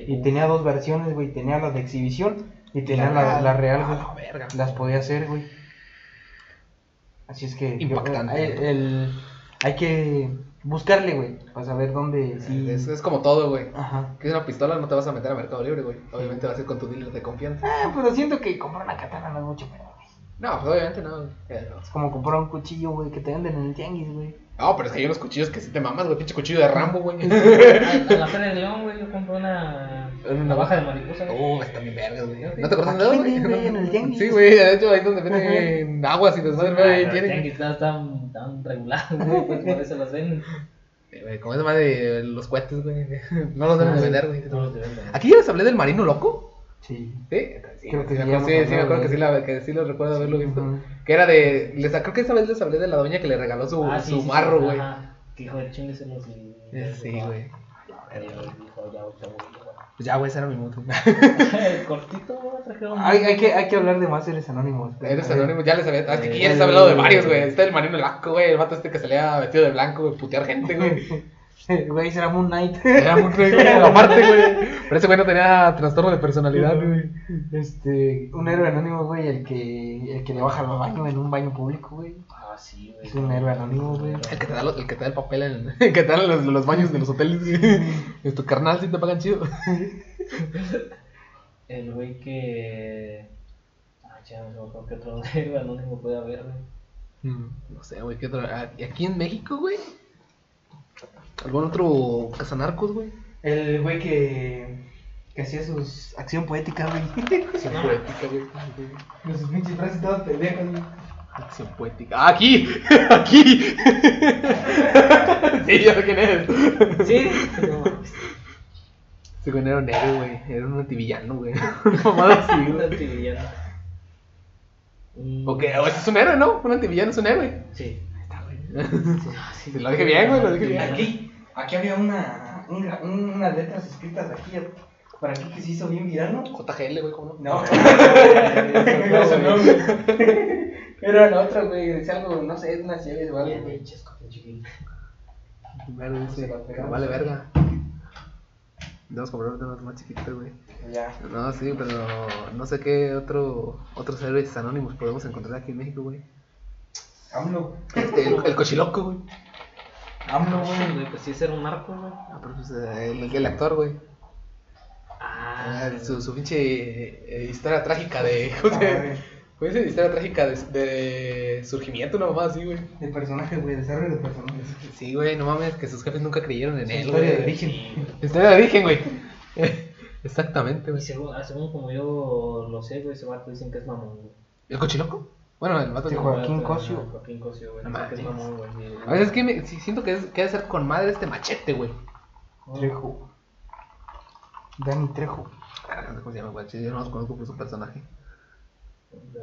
Y tenía dos versiones, güey. Tenía la de exhibición y tenía la la, real. la real, güey. la. Las podía hacer, güey. Así es que. yo- Impactante. hay, el- hay que buscarle, güey. Para saber dónde. Sí. Es, es como todo, güey. Ajá. Que es una pistola, no te vas a meter a Mercado Libre, güey. Obviamente va a ser con tu dealer de confianza. Ah, pero siento que comprar una katana no es mucho pedo, güey. No, pues obviamente no, güey. Pero- Es como comprar un cuchillo, güey, que te venden en el tianguis, güey. No, pero es que hay unos cuchillos que sí te mamas, güey. Pinche cuchillo de Rambo, güey. (laughs) En en la Feria de León, güey, yo compré una Una navaja de mariposa. Oh, está bien vergas, güey. ¿No te acuerdas de nada, güey? en el (laughs) tianguis. Sí, güey, de hecho ahí donde venden aguas y desmadre, Ah, güey, los tianguis están tan, tan regulados, güey, pues por eso las venden. Sí, Como es madre de los cohetes, (laughs) güey. No los deben de vender, güey. No los venden. ¿Aquí ya les hablé del marino loco? Sí. Sí, sí, Creo que sí, sí me acuerdo, hemos sí, sí, me acuerdo que sí, la, que sí lo recuerdo haberlo visto. Que era de. Les, creo que esa vez les hablé de la doña que le regaló su, Ah, sí, su sí, marro, sí, güey. ajá. Que hijo de chingueselos y. Eh, Sí, güey. Y dijo, ya, ya, Pues ya, güey, ese era mi moto. güey. (laughs) Cortito, güey, trajeron. Hay, hay, que, hay que hablar de más seres anónimos. Eres anónimo, ya les había. Es que aquí Eh, ya les he hablado de varios, güey. Está el marino loco, güey. El vato este que salía vestido de blanco, güey, putear gente, güey. (laughs) (laughs) Güey, será Moon Knight. Era muy güey, (laughs) aparte, güey. Pero ese güey no tenía trastorno de personalidad, güey. Este, un héroe anónimo, güey, el que, el que le baja al baño en un baño público, güey. Ah, sí, güey. Es un héroe anónimo, güey. El que te da, los- el que te da el papel en (laughs) el que te da los, los baños de los hoteles, güey. Es tu carnal, si te pagan chido. El güey que. Ah, ya, no creo que otro héroe anónimo puede haber, güey. Mm, No sé, güey, ¿qué otro? Ah, ¿y Aquí en México, güey. ¿Algún otro cazanarcos, güey? El güey que, que hacía sus acción poética, güey. Acción poética, güey. Con sus pinches frases todas pendejas, güey. Acción poética. ¡Ah, aquí! (laughs) ¡Aquí! (laughs) sí, ya sé quién es. Sí, no. Ese güey no era un héroe, güey. Era un antivillano, güey. (laughs) Mamada así, Un güey. antivillano. Mm, Ok, o ese es un héroe, ¿no? Un antivillano es un héroe. Sí. Está, güey. Sí, sí. Lo dije bien, güey, lo dije bien. Aquí, aquí había una, una, unas letras escritas aquí, por aquí que se hizo bien viral, ¿no? JGL, güey, ¿cómo no? No. (laughs) (laughs) Era la otra, güey. Decía algo, no sé, es una serie o algo, güey. chiquillos. Primero dice, vale verga. Debemos comprar uno más chiquito, güey. Ya. No, sí, pero no sé qué otro otros héroes anónimos podemos encontrar aquí en México, güey. AMLO. Este, el, el cochiloco, güey. AMLO, güey. güey, pues sí, ser un narco, güey. Ah, pero pues, eh, el, el actor, güey. Ah, Ah, su, su pinche eh, historia trágica de. ¿Cómo se. Historia trágica de, de surgimiento, una mamá así, güey. De personaje, güey. Desarrollo de personajes. Sí, güey, no mames, que sus jefes nunca creyeron en él, historia de origen. Historia de origen, güey. (laughs) Exactamente, Y güey. según, ah, según como yo lo sé, güey, ese vato dicen que es mamón, güey. ¿El cochiloco? Bueno, el vato que- Joaquín Cosio. Joaquín Cosio, güey. No que es mames. mamón, güey. A veces es que me, siento que, es, que ha de ser con madre este machete, güey. Trejo. Dani Trejo. Ah, no sé ¿Cómo se llama, güey? Yo no los conozco por su personaje.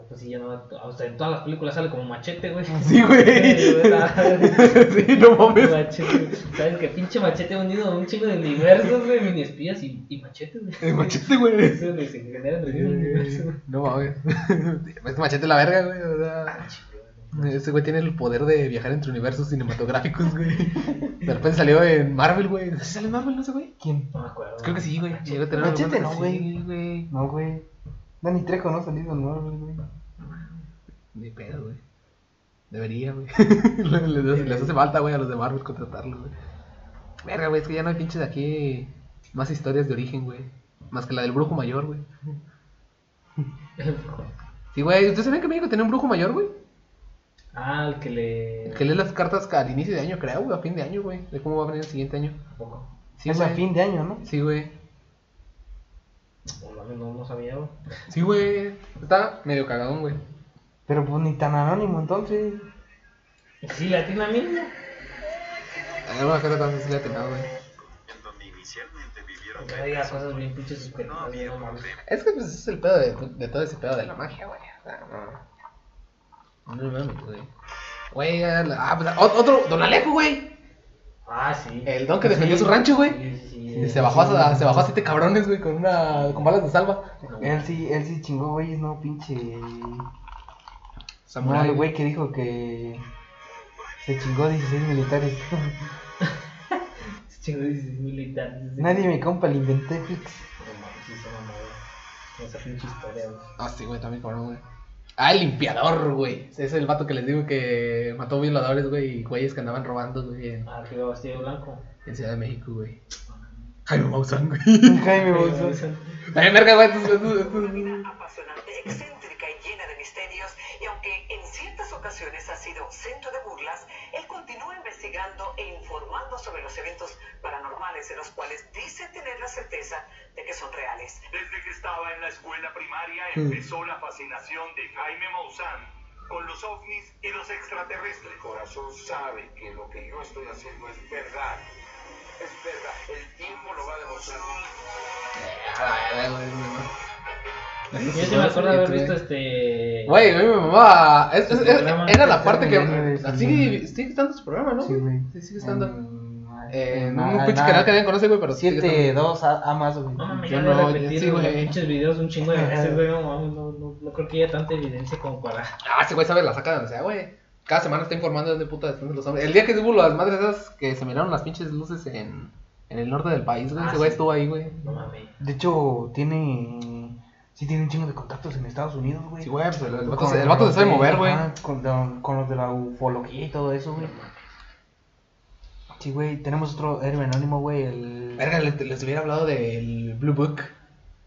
Pues sí, ya no. O sea, en todas las películas sale como machete, güey. (laughs) Sí, güey. (laughs) sí, no mames. Machete. ¿Sabes qué? Pinche machete unido a un chingo de universos, güey. Mini espías y, y machete, güey. El machete, güey. (laughs) Eso es lo que se genera entre el universo. güey. No mames. Este machete es la verga, güey. O sea, ese güey tiene el poder de viajar entre universos cinematográficos, güey. De repente salió en Marvel, güey. ¿Sí sale en Marvel, no sé, güey? ¿Quién? No me acuerdo. Creo que sí, güey. Machete no, güey. No, güey. Dani Trejo no ha salido nuevo, güey. Ni pedo, güey. Debería, güey. (laughs) les, hace falta, güey, a los de Marvel contratarlo, güey. Verga, güey, es que ya no hay pinches de aquí más historias de origen, güey. Más que la del brujo mayor, güey. (laughs) Sí, güey. ¿Ustedes saben que México tiene un brujo mayor, güey? Ah, el que le. El que lee las cartas al inicio de año, creo, güey, a fin de año, güey. De cómo va a venir el siguiente año. Poco. Sí, es a fin de año, ¿no? Sí, güey. No, no, no sabía, güey. Sí, güey. Está medio cagadón, güey. Pero pues ni tan anónimo entonces. Sí, la tiene mismo. Hay alguna carta tan sencilla que nada, güey. en donde inicialmente vivieron Que diga cosas bien pinches esperadas, había no. Es que pues es el pedo de, de todo ese pedo de la magia, güey. O sea, no. No mames, güey. Güey, ah, pues, ot- otro, Don Alejo, güey. Ah, sí. El don que defendió su rancho, güey. Sí, sí, sí. Y se bajó a, se bajó a siete cabrones, güey, con una, con balas de salva. Él sí, él sí chingó, güey, no pinche. No, el güey que dijo que se chingó 16 militares. Chingo de militar. Nadie me compra, le inventé Fix. Se. Esa pinche historia, güey. Ah, sí, güey, también cabrón, güey. Ah, el limpiador, güey. Ese es el vato que les digo que mató violadores, güey, y güeyes que andaban robando, güey, en, Ah, que vestido blanco. en Ciudad de México, güey. Jaime Maussan, güey. Jaime Bolsa. Ay, verga, güey, estos- apasionante, excéntrica y llena de misterios, y aunque en ciertas ocasiones ha sido centro de burlas, él continúa investigando e informando sobre los eventos paranormales de los cuales dice tener la certeza de que son reales. Desde que estaba en la escuela primaria empezó la fascinación de Jaime Maussan con los ovnis y los extraterrestres. El corazón sabe que lo que yo estoy haciendo es verdad. Es verdad. El tiempo lo va a demostrar. Ah, güey, güey, güey. Yo sí me acuerdo de haber visto este. Güey, a mí me mamaba. Es- es- Su es- programa. era la parte que. Sí, sí, Sigue, sigue estando su programa, ¿no? Sí, güey. Sí, sigue estando. En, En en- un pinche canal que nadie conoce, güey, pero sigue 7, 2 a, a más, güey. No mames, Yo ya no, no, ya sí, güey. pinches videos un chingo de (laughs) veces, güey. No mames, no, no, no, no creo que haya tanta evidencia como para. Ah, ese güey sabe la saca de donde sea, güey. Cada semana está informando de dónde puta están los hombres. El día que hubo las madres esas que se miraron las pinches luces en, en el norte del país, güey. Ah, ese güey sí. estuvo ahí, güey. No mames. De hecho, tiene. Sí, tiene un chingo de contactos en Estados Unidos, güey. Sí, güey, pues el, el vato, se, el vato los se sabe de- mover, güey. Con, con los de la ufología y todo eso, güey. Sí, güey, tenemos otro héroe anónimo, güey, el Verga, les, les hubiera hablado del Blue Book.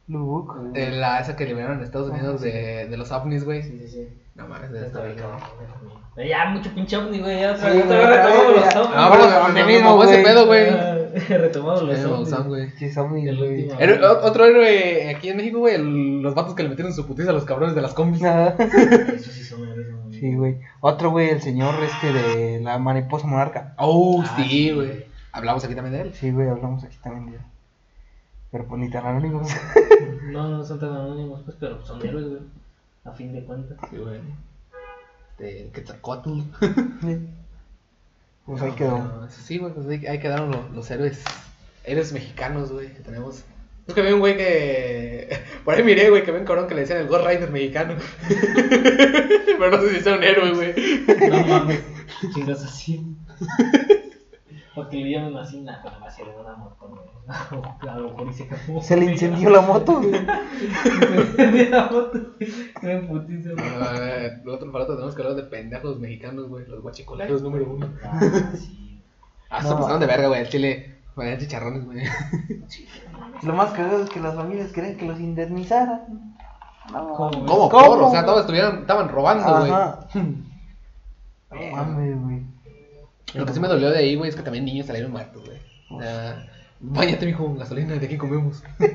Blue Book. De la esa que liberaron en Estados Unidos de, de los ovnis, güey. Sí, sí, sí. No mames, Ya está está bien, bien, cabrón. cabrón. Ya, mucho pinche ovni, güey. Ya otra Sí, vez güey, retomamos los ovnis. Ah, pero me mismo, mamó ese güey. pedo, güey. (laughs) Retomamos los ovnis. Güey. Sí, son muy, El güey. último. Héroe- o- otro héroe aquí en México, güey, los vatos que le metieron su putiza a los cabrones de las combis. (laughs) Eso sí son héroes, Sí, güey. Otro, güey, el señor este de la mariposa monarca. Oh, Ah, sí, güey. güey. Hablamos aquí también de él. Sí, güey, hablamos aquí también de él. Pero pues ni tan anónimos. No, no son tan anónimos, pues, pero son héroes, güey. A fin de cuentas. Sí, güey. De Quetzalcóatl. (laughs) Pues ahí quedó. No, sí, güey, pues ahí, ahí quedaron los, los héroes, héroes mexicanos, güey, que tenemos. Es que había un güey que. (laughs) Por ahí miré, güey, que había un cabrón que le decían el Ghost Rider mexicano. (laughs) Pero no sé si sea un héroe, güey. No mames. Chingas así. Porque le llaman así, nada, nada más era una moto, güey. A lo mejor y se acabó. Se le incendió la moto, güey. (laughs) Se incendió la moto. Qué putiza, güey. El otro aparato tenemos que hablar de pendejos mexicanos, güey. Los guachicoleros número uno. Ah, sí. Ah, se pasaron de verga, güey. El chile. Ponían chicharrones, güey. (laughs) Lo más cagado es que las familias querían que los indemnizaran. No, ¿Cómo? ¿Cómo? ¿Cómo? Por, o sea, todos estuvieran, estaban robando, güey. Ajá. (laughs) No mames, güey. Lo que sí me dolió de ahí, güey, es que también niños salieron muertos, güey. O sea, Báñate, mijo, con gasolina, de aquí comemos. (laughs)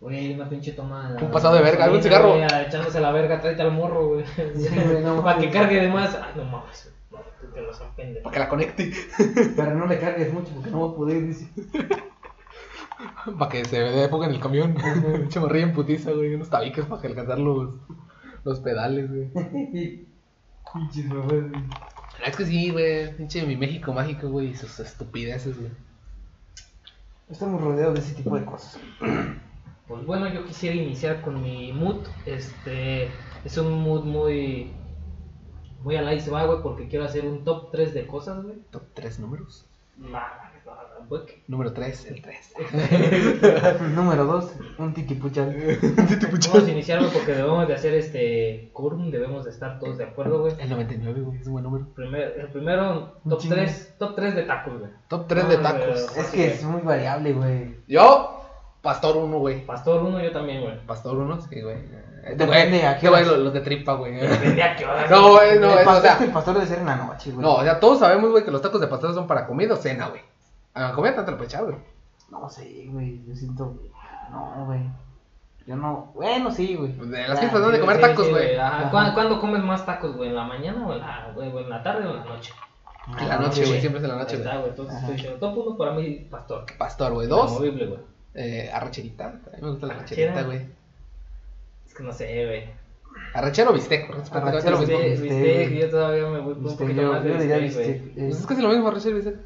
Güey, una pinche toma. Un pasado de verga, un cigarro. güey, Echándose la verga, tráete al morro, güey. (laughs) güey, no Para que mames. cargue de más. Ay, no mames. No, tú te lo son pendejo. Para que la conecte. (laughs) Pero no le cargues mucho porque no va a poder, dice. Para que se dé época en el camión. Pinche morrilla en putiza, güey. Unos tabiques para que alcanzar los, los pedales, güey. Pinches güey. Es que sí, güey. Pinche mi México mágico, güey. Y sus estupideces, güey. Estamos rodeados de ese tipo de cosas. Pues bueno, yo quisiera iniciar con mi mood. Este es un mood muy. Muy se va, güey, porque quiero hacer un top 3 de cosas, güey. Top 3 números. Nah. Número 3, el 3. (laughs) Número 2, (laughs) un titipuchal. Vamos a iniciar, güey, porque debemos de hacer este quórum, debemos de estar todos de acuerdo, güey. El 99, güey. Es un buen número. Primer, el primero, top chingo. 3, top 3 de tacos, güey. Top 3 de No, tacos. güey. Es que es muy variable, güey. Yo, Pastor 1, güey. Pastor 1, yo también, güey. Pastor 1, sí, güey. Depende güey, a qué este los, de tripa, güey. Depende a qué hora. No, güey, no, el, es, o pastor, sea, el pastor debe ser en la noche, güey. no, o sea, todos sabemos, güey, que los tacos de pastor son para comida o cena, güey. A la comida tanto lo puedes echar, güey. No sé, güey. Yo siento. No, güey. Yo no. Bueno, sí, güey. De las Ah, fiestas, ¿no? De Sí, comer sí, tacos, sí, güey. ¿Cuándo, cuándo comes más tacos, güey? ¿En la mañana o en la, güey, en la tarde o en la noche? En la noche, güey, siempre es en la noche, güey. Entonces Ajá. estoy diciendo, top 1 para mí, pastor. Pastor, güey. Dos, Inamovible, güey. eh, arracherita. A mí me gusta la arracherita, güey. Es que no sé, güey. Arrachero o bistec, Arrachero, bistec. Viste, yo todavía me voy un poquito yo, más de bistec, güey. bistec, Pues eh. es casi lo mismo, arrachero y bistec.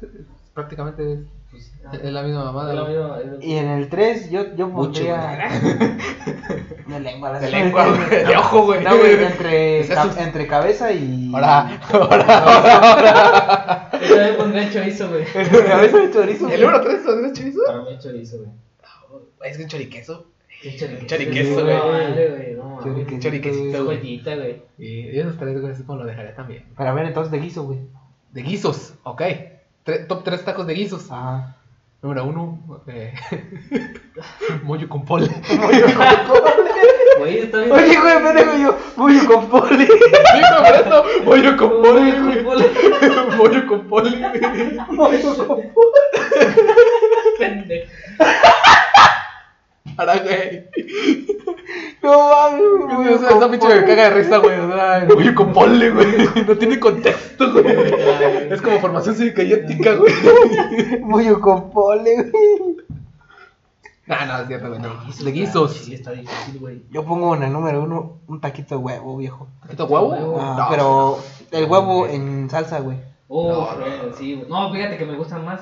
Prácticamente es, Pues, es la misma mamada. la misma- Y en el 3, yo, yo Mucho, pondría. (laughs) De lengua, la De lengua, güey. (laughs) De ojo, güey. No, güey, (laughs) entre, es ca- entre cabeza y. Ahora, ahora, Yo también pondría chorizo, güey. Entre cabeza y chorizo. ¿El número 3 es chorizo? Para mí chorizo, güey. Es que un choriqueso. Choriqueso, güey. güey. No, madre, güey, no, mames. Choriquesito, Choriquesito, Es güey. Y esos tres, güey, así como lo dejaría también. Para ver, entonces de guiso, güey. De guisos, ok. Tre- top 3 tacos de guisos. Ajá. Número 1, eh, (laughs) mollo con pole. (laughs) Güey, está bien. Oye, güey, pendejo, yo. Pollo con poli. Sí, por eso, mollo con pole, (laughs) Con pole. Mollo con pole. Pollo con poli. Pendejo. Para, güey. No mames, güey. O sea, esa pinche me caga de risa, güey. O sea, el mollo con pole, güey. No tiene contexto, güey. Es como formación cívica y ética, güey. Pollo con poli, güey. No, no, es cierto, güey. No. De guisos. Sí, está difícil, güey. Yo pongo en el número uno un taquito de huevo, viejo. ¿Taquito huevo? Huevo. Ah, No, pero no. el huevo en salsa, güey. Oh, No, güey, no. sí, güey. No, fíjate que me gustan más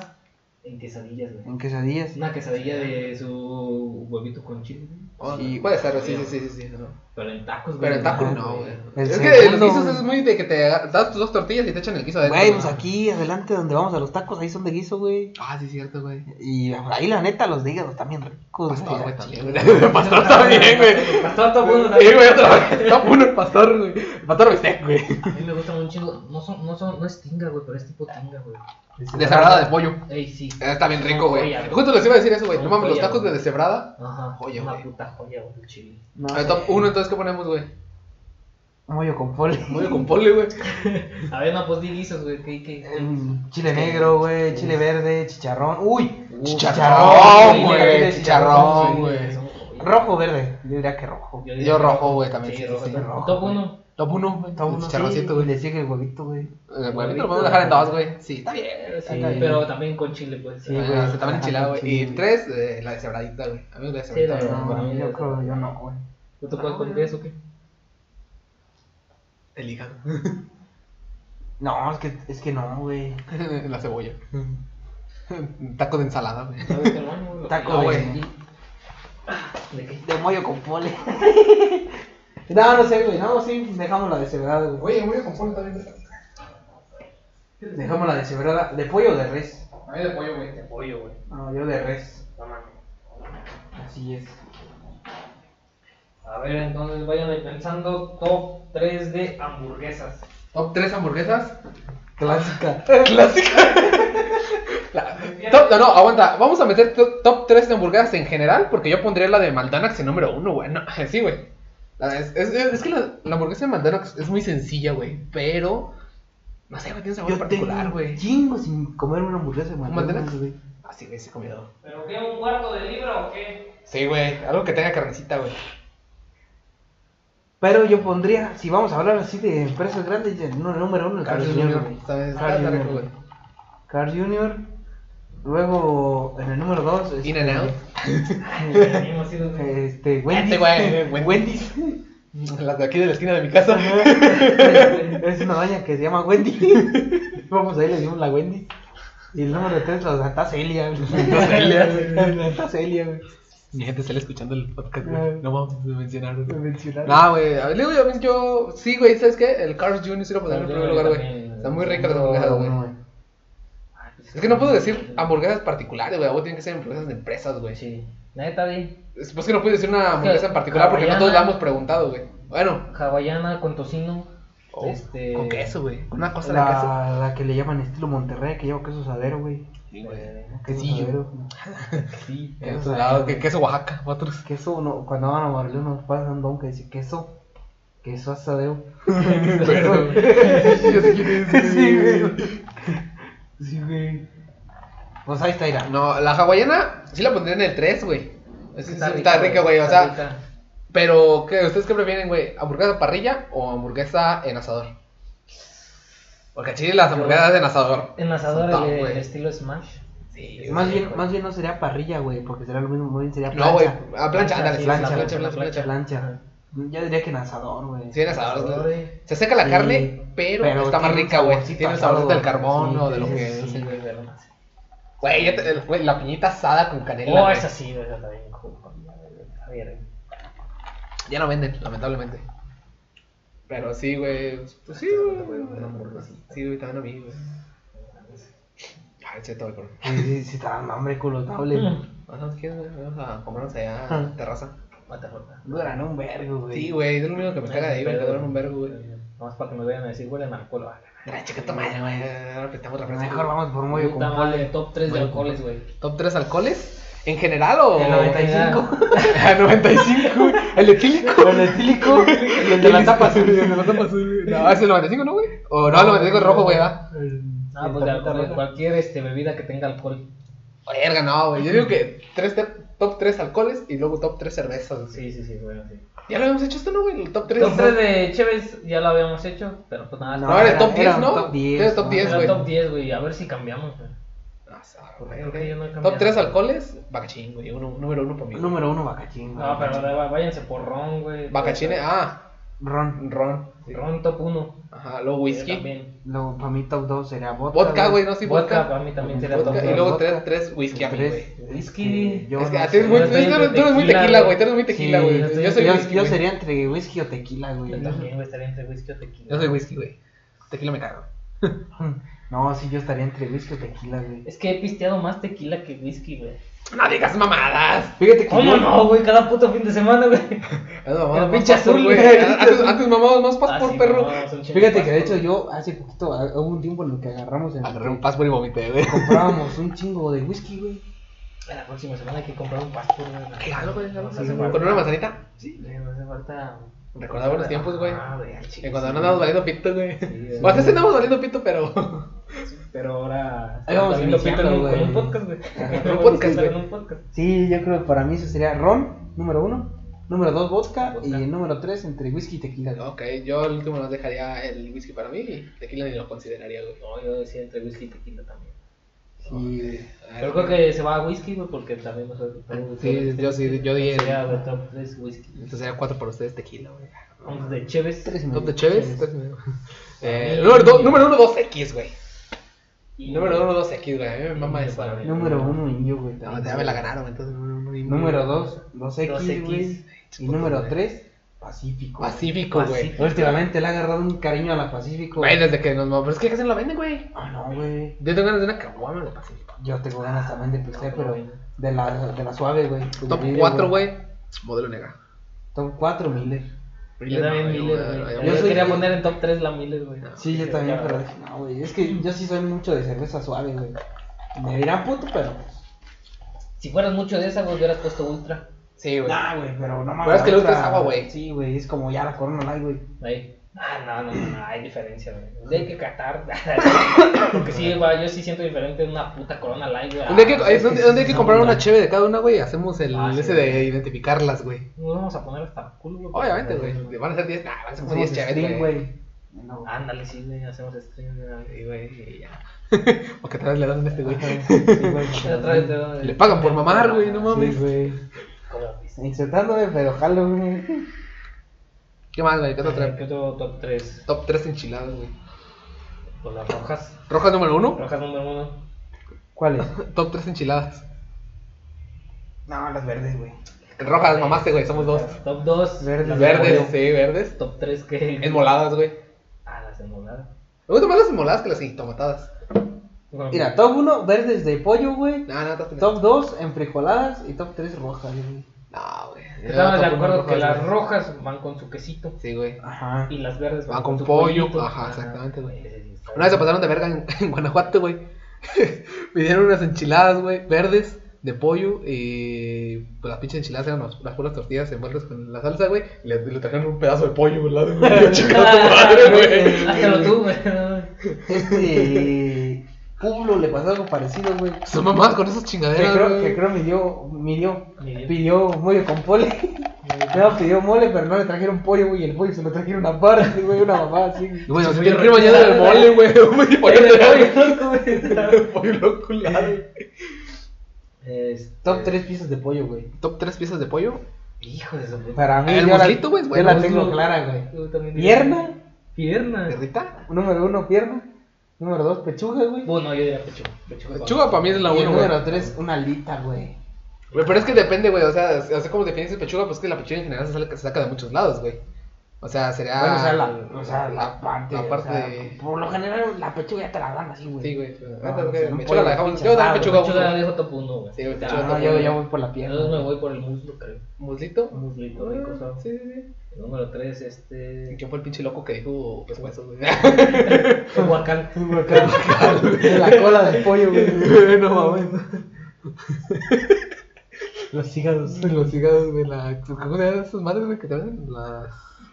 en quesadillas, güey. En quesadillas. Una quesadilla de su huevito con chile, güey. Oh, Sí, puede ser, sí, sí, sí, sí, sí. no. Pero en tacos, güey. Pero en tacos no, güey. Es que los segundo, guisos güey. es muy de que te das tus dos tortillas y te echan el guiso adentro. Güey, pues aquí adelante donde vamos a los tacos, ahí son de guiso, güey. Ah, sí, cierto, güey. Y ahí la neta los de hígados también ricos. Pastor, güey, güey. también, güey. (laughs) (laughs) Pastor también, güey. Pastor top uno Sí, también. güey, otra vez. Top uno el pastor, güey. El pastor bistec, güey. A mí me gusta chingo. No, son, no, son, no es tinga, güey, pero es tipo tinga, güey. Deshebrada de pollo. Ey, sí. Está bien rico, güey. Justo les iba a decir eso, güey. No mames, los tacos de deshebrada. Ajá. Joya, Una güey. puta joya, güey, el chile. No A ver, sé. top 1, entonces, ¿qué ponemos, güey? Mollo con poli. Mollo con pole, güey. (laughs) A ver, no, pues di guisos, güey. ¿Qué, qué? Mm, Chile negro, güey, chile verde, chicharrón. Uy, Chicharrón, güey. Chicharrón, güey. rojo, verde. Yo diría que rojo. diría Yo rojo, güey, también, Sí, sí, rojo. sí, rojo, Top güey. 1. Top 1, güey. Está uno, Chicharroncito, sí, güey. Le sigue el huevito, güey. El huevito lo podemos dejar en dos, güey. Sí, está bien. Sí, Está bien. pero también con chile, pues. Sí, Ah, güey. está también enchilado, güey. Y Sí. tres, eh, la deshebradita, güey. A mí me Sí, la deshebradita. para mí No, yo creo, yo no, güey. ¿Tú te puedes poner eso o qué? El hígado. (laughs) No, es que, es que no, güey. (laughs) la cebolla. (laughs) Taco de ensalada, güey. Taco No, de, güey. ¿De qué? de mollo con pole. No, no sé, güey. No, sí, dejamos la deshebrada, güey. Oye, voy a componer también. Dejamos la deshebrada. ¿De pollo o de res? A mí de pollo, güey. De pollo, güey. No, yo de res. No mames. Así es. A ver, entonces vayan ahí pensando top 3 de hamburguesas. Top 3 hamburguesas. Clásica. (laughs) Clásica. La- top- no, no, aguanta. Vamos a meter to- top 3 de hamburguesas en general. Porque yo pondría la de Maldanax en número 1, güey. No, (laughs) sí, güey. La- Es, es- es que la, la hamburguesa de Maldanax es muy sencilla, güey. Pero. No sé, güey, tiene un sabor Yo particular, güey. chingo sin comerme una hamburguesa de. McDonald's, güey. Ah, sí, güey, sí he comido. ¿Pero qué? ¿Un cuarto de libra o qué? Sí, güey. Algo que tenga carnecita, güey. Pero yo pondría, si vamos a hablar así de empresas grandes, el número uno, el Carl Jr. Carl Jr. Carl Jr. Luego, en el número 2, In and out. Hemos (laughs) ido Este, Wendy's. Este, güey, Wendy's. Las de aquí de la esquina de mi casa. (laughs) es una doña que se llama Wendy. (laughs) Vamos a ir, le decimos la Wendy. Y el número 3, la Santa Celia. Santa Celia. La Santa Celia, güey. Mi gente sale escuchando el podcast, güey. No vamos a mencionar. No, güey. a ver, yo, yo, sí, güey, ¿sabes qué? El Cars Jr. sí lo pondría en Carl's primer lugar, güey. Están muy ricas las No, hamburguesas, güey. Es que no puedo decir hamburguesas particulares, güey. A vos tienen que ser hamburguesas de empresas, güey. Sí. Neta, di. Es pues que no puedo decir una hamburguesa en particular porque no todos la hemos preguntado, güey. Bueno, Hawaiana con tocino. oh, este... con queso, güey. Con una cosa de queso. La, la que le llaman estilo Monterrey, que lleva queso sadero, güey. Sí, güey. eh, Quesillo. Sí. En (laughs) Queso otro lado, sadero. que queso Oaxaca, otros. Queso, no, cuando van a Morelia nos pasan don que dice queso. Queso asadero. (laughs) Pero. (laughs) Sí, güey. Güey. Pues ahí está, Ira. No, la hawaiana sí la pondría en el 3, güey. Es- Está Está, rica, rica, güey. O sea, rica. pero, ¿qué, ¿ustedes qué prefieren, güey? ¿Hamburguesa parrilla o hamburguesa en asador? Porque Chile las hamburguesas en asador. En asador, top, el, güey. el estilo Smash. Sí, Más bien, más bien no sería parrilla, güey, porque sería lo mismo, más bien sería plancha. No, güey, a plancha, ándale, sí, plancha, la plancha, plancha, plancha, la plancha. Plancha. Yo diría que en asador, güey. Sí, en asador. Asador, güey. Se seca la Sí, carne, pero, pero está más rica, güey. saborcito Tiene el sabor del carbón Sí, o de lo sí, que sí, es. Sí, güey. Güey, la piñita asada con canela. Oh, esa sí, güey, está bien bien. Ya no venden, lamentablemente. Pero sí, güey. Pues sí, güey. Sí, güey, también a mí, güey. Ay, es cierto, güey. Sí, sí, sí, dan hambre con los cables. Vamos, ¿qué, güey? Vamos a comernos allá Ah. en terraza. Mata rota. Duran un vergo, güey. Sí, güey, es lo único que me caga de ahí, güey, que duran un vergo, güey. Nomás para que nos vayan a decir, huelen a alcohol. Ah, Ay, chica, tu madre, güey. Ahora prestamos refresco. Mejor vamos por con Puta madre, pole. top 3 de alcoholes, con güey. ¿Top 3 alcoholes? ¿En general o...? El 95. (laughs) El 95, güey. El etílico. El etílico y (laughs) el de la tapa azul. El de la tapa azul, güey. No, es el 95, ¿no, güey? O no, el 95 es rojo, güey, ¿va? Ah, pues de alcohol, cualquier este, bebida que tenga alcohol. Verga, no, güey. Yo digo que tres top 3 alcoholes y luego top 3 cervezas. güey. Sí, sí, sí, bueno, sí. Ya lo habíamos hecho esto, ¿no, güey? El top 3. Top 3 de Chévez ya lo habíamos hecho, pero pues nada. No, era el top era 10, un ¿no? top 10, Era el top ¿no? 10, Era güey. top 10, güey. A ver si cambiamos, güey. Ah, sabe, güey. no. Top 3 alcoholes, bacachín, güey. Uno, número 1 para mí. Número uno, Bacachín. güey. No, pero ahora váyanse por ron, güey. Bacachín, ah, Ron. ron. sí. Ron top 1. Ajá, luego whisky. También. Luego, para mí, top 2 sería vodka. Vodka, güey, no, sí, Vodka, vodka. para mí también sería Vodka, top y luego Vodka. 3 whisky a mí, Tres. güey. Whisky. Yo Es que no sé. muy, Yo tú eres, entre tú eres muy tequila, güey. Tú eres muy tequila, Sí, güey. yo, yo soy yo- whisky. yo sería entre whisky o tequila, güey. Yo también, güey, estaría entre whisky o tequila. Yo soy whisky, güey. Tequila me cago. (laughs) No, sí, yo estaría entre whisky o tequila, güey. Es que he pisteado más tequila que whisky, güey. No digas mamadas. Fíjate que ¿Cómo yo- no, güey? Cada puto fin de semana, güey. Es mamada, El más pinche pastor, azul, güey. güey. Antes, antes mamabas más pas Ah, por sí, perro. no, es un chingo Fíjate que de hecho yo hace poquito, ah, hubo un tiempo en el que agarramos en el Agarré un que passport y vomité, güey. comprábamos un chingo de whisky, güey. La próxima semana hay que comprar un pasto, güey. ¿Qué jalo, güey? Nos Sí, güey. falta- ¿Con una manzanita? Sí, güey, nos hace falta. Recordar buenos tiempos, güey. Ah, güey, al chile, Que cuando sí, no andamos güey. valiendo pito, güey. güey. O sea, sí andamos valiendo pito, pero. Pero ahora. Ahí vamos iniciando, con un güey. podcast, güey. un podcast, Con güey. un podcast. Sí, yo creo que para mí eso sería ron, número uno. Número dos, vodka. Vodka. Y el número tres, entre whisky y tequila. güey. Ok, yo el último nos dejaría el whisky para mí y tequila ni lo consideraría, güey. No, yo decía entre whisky y tequila también. Sí. Pero creo que se va a whisky, güey, porque también nosotros. Sí, yo sí, yo di el- Sería de top 3 whisky. Entonces sería 4 por ustedes tequila, güey. Vamos de Chévez. Tres y Top de medio. Eh, número 2, número 1, 2X, güey. Y Número 1, 2X, güey. A mí me mama eso. Para mí. Número uno, indio, güey. No, ya me la ganaron, entonces. número uno dos, 2X, 2X. güey. Y número tres, Pacífico. Pacífico, güey. Últimamente le ha agarrado un cariño a la Pacífico. Güey, desde que nos. Pero es que casi no la venden, güey. Ah, no, güey. Yo tengo ganas de una caguama de Pacífico. Yo tengo ganas también de PC, No, pero de la, de la suave, güey. Top vidrio, 4, güey. Modelo negra. Top 4, Miller. Yo también Miller, güey. Yo quería poner en top 3 la Miller, güey. Sí, yo también, pero dije, no, güey. Es que yo sí soy mucho de cerveza suave, güey. Me dirán puto, pero pues. Si fueras mucho de esa, güey, hubieras puesto Ultra. Sí, güey. Nah, güey, pero no mames. Pero es que el Ultra es agua, güey. Sí, güey, es como ya la Corona Light, güey. Ahí. Ah, no, no, no, no, hay diferencia, güey. Hay que catar. (coughs) Porque sí, güey, yo sí siento diferente en una puta Corona Light, güey. Un día hay que, Ah, es un- un día hay que comprar una chévere. cheve de cada una, güey, hacemos el Ah, sí, ese güey. de identificarlas, güey. Nos vamos a poner hasta el culo, güey. Obviamente, güey. Van a ser 10, nah, van a Hacemos 10 cheves, güey. güey. No, Ándale, sí, güey, hacemos stream, güey. Güey, y ya. (laughs) Porque otra vez le dan a este güey. Sí, güey. Otra vez te doy- Le pagan por mamar, güey, no mames. Sí, güey. Insertándome, pero jalo, güey. ¿Qué más, güey? ¿Qué otro Eh? ¿Qué otro top 3? Top 3 enchiladas, güey. Con las rojas. Roja número 1. Rojas número 1. ¿Cuál es? (laughs) Top 3 enchiladas. No, las verdes, güey. Rojas, mamaste, güey, somos dos. Top 2. Verdes. Las Verdes, sí, verdes. Top 3 que. Enmoladas, güey. Ah, las enmoladas. Me gustan más las enmoladas que las tomatadas. Mira, top 1, verdes de pollo, güey. No, no, top Top 2, enfrijoladas. Y top 3, rojas, güey. No, güey. Estamos de acuerdo que las güey. rojas van con su quesito. Sí, güey. Ajá. Y las verdes Van con su pollo, pollito. ajá, exactamente, güey. Una vez se pasaron de verga en, en Guanajuato, güey. (laughs) Me dieron unas enchiladas, güey, verdes, de pollo. Y pues las pinches enchiladas eran las, las puras tortillas envueltas con la salsa, güey. Y le, le trajeron un pedazo de pollo, lado, güey. Chingada tu madre, (laughs) güey. Hazlo tú, güey. Este. Pueblo le pasó algo parecido, güey. Son mamás con esas Que chingaderas, creo, güey. que creo midió, midió, Midió. pidió mollo con pole. No, pidió mole, pero no le trajeron pollo, güey. Y el pollo se lo trajeron aparte, güey. Una mamá así. Güey, se muy te bañado en el retirada. mole, güey. (laughs) Un pollo de pollo loco, Este, Top 3 piezas de pollo, güey. Top 3 piezas de pollo. Hijo de su puta. Para mí, El yo la, muslito, güey, yo la tengo clara, güey. Pierna, Pierna. ¿Perrita? número 1, pierna. Número 2, pechuga, güey. Bueno, yo diría pechuga. Pechuga, Pechuga para mí es la Y el 1, güey. número 3, una alita, güey. Güey, Pero es que depende, güey. O sea, o sea, ¿cómo defines el pechuga? Pues que la pechuga en general se, sale- se saca de muchos lados, güey. O sea, sería. Bueno, o sea, la, o sea, la parte. La o parte sea, de. Por lo general, la pechuga ya te la dan así, güey. Sí, güey. Güey, un pechuga la dejamos. pinche Yo también pechuga. Pechuga uno. dejo top 1, güey. Sí, güey, Ah, pechuga No, top yo, uno. yo voy por la pierna. Yo me güey. voy por el muslo, creo. ¿Muslito? Muslito rico, Ah, ¿sabes? Sí, sí, sí. El número 3, este. ¿Quién fue el pinche loco que dijo los huesos, güey? (laughs) Fue Huacán. De la cola del pollo, güey. (laughs) no mames. Los hígados. Los hígados, güey. La... ¿Cómo se llaman esas madres, güey? Que te venden las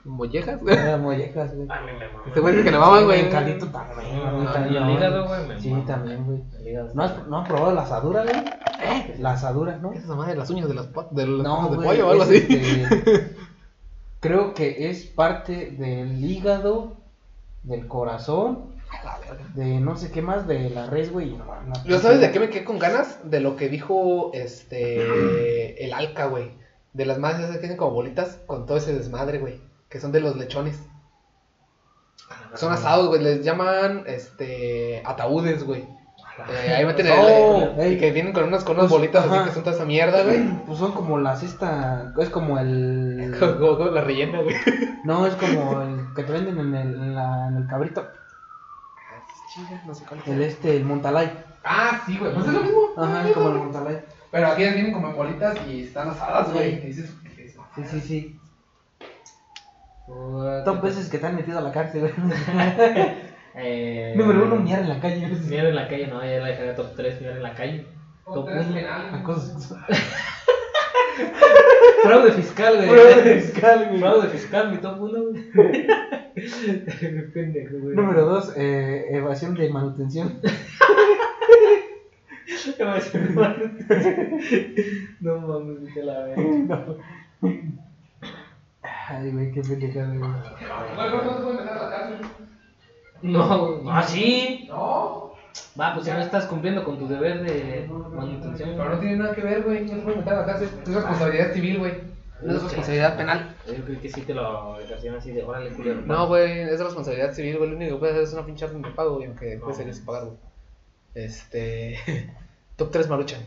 mollejas, güey. Las mollejas, güey. A mí me mama. Este güey que le maman, güey. El caldito también. Ah, y el hígado, güey, Sí, también, güey. El hígado ¿No has, ¿No has probado la asadura, güey? La asadura, ¿no? ¿Qué es esa madre de las uñas de las pat- de los No, de pollo o algo así? Creo que es parte del hígado, del corazón, de no sé qué más, de la res, güey. No, no, ¿Lo sabes de qué me quedé con ganas? De lo que dijo este (clears throat) el Alca, güey. De las madres esas que tienen como bolitas con todo ese desmadre, güey. Que son de los lechones. Son asados, güey. Les llaman este ataúdes, güey. Eh, ahí meten el, Oh, y ey. que vienen con unas, con unas Pues, bolitas ajá. así que son toda esa mierda, güey. (clears throat) Pues son como las esta, es como el... (laughs) Como, como la rellena, güey. (laughs) No, es como el que te venden en el, en la, en el cabrito. No sé cuál es. El este, el Montalay. Ah, sí, güey. Pues es lo mismo. Ajá, es como el Montalay. Pero aquí vienen como en bolitas y están asadas, güey. Sí. Y dices, ¿qué es? Sí, sí? Dos veces que te han metido a la cárcel, güey. (laughs) Eh, Número uno, mirar en la calle. (laughs) Mirar en la calle, no, ya la dejaré top 3, mirar en la calle. Top 1. Acoso (laughs) Fraude fiscal, güey. Fraude fiscal, güey. Fraude fiscal, mi top 1, güey. Qué (laughs) pendejo, güey. Número dos, eh, evasión de manutención. No mames, a la verga. Ay, güey, qué pendejada, güey. No. No, no, sí. No. Va, pues si no estás cumpliendo con tu deber de manutención. Pero no tiene nada que ver, güey. No te pueden meter a la cárcel. Es responsabilidad civil, güey. No es responsabilidad penal. Yo creo que sí te lo ejercían así de órale, culero. No, güey, es responsabilidad civil, güey. Lo único que puedes hacer es una pinche orden de pago, güey, aunque puede ser sin pagar, güey. Este. (laughs) Top 3 Maruchan.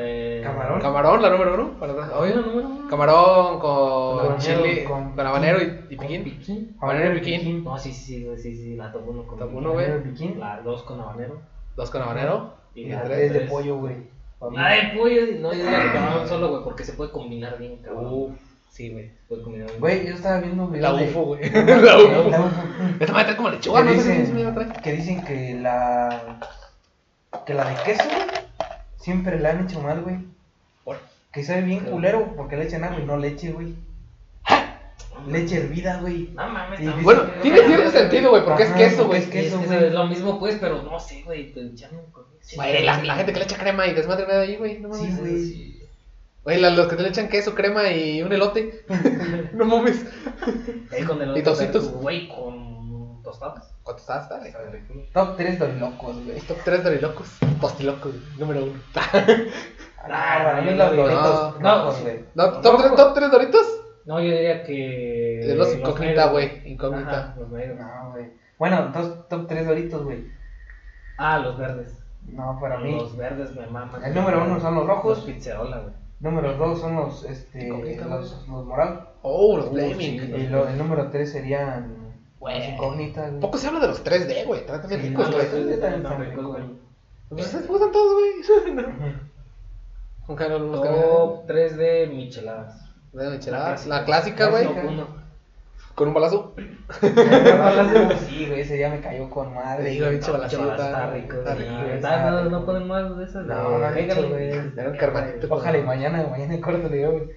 Eh, Camarón. Camarón, la número uno. Para atrás. Oye, no, número uno. Camarón con, Con chile, con- con, habanero y, y piquín. piquín. Habanero y piquín. No, sí, sí, sí, güey, sí, sí, la top 1 con Top piquín. uno, güey. Habanero y piquín. La 2 con habanero. Dos con habanero. Y Y la la tres, 3 de tres. pollo, güey. Ah, de pollo. No, yo diría que camarón solo, güey, porque se puede combinar bien, cabrón. Uf, sí, güey. Se puede combinar bien. Güey, yo estaba viendo un La video de- UFO, güey. (laughs) La La UFO. (laughs) Esta madre trae como lechuga, que no sé si me la que dicen que la que la de queso güey, siempre la han hecho mal, güey. Por- Que sabe bien culero porque le echan agua y no leche, güey. Leche hervida, güey. No mames, también. Bueno, Sí, tiene no, cierto no, sentido, güey, porque es queso, güey. es queso, Es, güey. es lo mismo, pues, pero no sé, güey. Te echan un Güey, la, la gente que le echa crema y desmadre de ahí, güey. No Sí, mames. güey. Güey, la- los que le echan queso, crema y un elote. (laughs) (laughs) no mames. Ahí con el Y tocitos. Güey, con tostadas. Está, güey. Top 3 dorilocos, güey. Top 3 dorilocos. Tostilocos, güey. número 1. (laughs) Ah, para mí no, los no, doritos no, güey. No, top 3 top tres doritos. No, yo diría que. De los incógnita, güey, incógnita. Los negros. No, güey. Bueno, dos, top 3 doritos, güey. Ah, los verdes. No, para mí. Los verdes me maman. El número uno son los rojos. Los pizzerola, güey. Número 2 son los, este, Incógnita, los, morados. Oh, los Flaming. Y el número 3 serían Güey. incógnitas, güey. Poco se habla de los 3D, güey. Tratan también Sí, ricos, no, güey. los 3D también Están ricos, güey. Pues se usan todos, güey. Nunca no los cambian. Top 3 de micheladas. De micheladas. La clásica, güey. Top uno. Con un balazo. (laughs) Sí, güey, ese ya me cayó con madre. Sí, pinche balazo Está rico. Está no, ponen más de esas. No, no güey. Era un. Ojalá y mañana, mañana corto le digo, güey.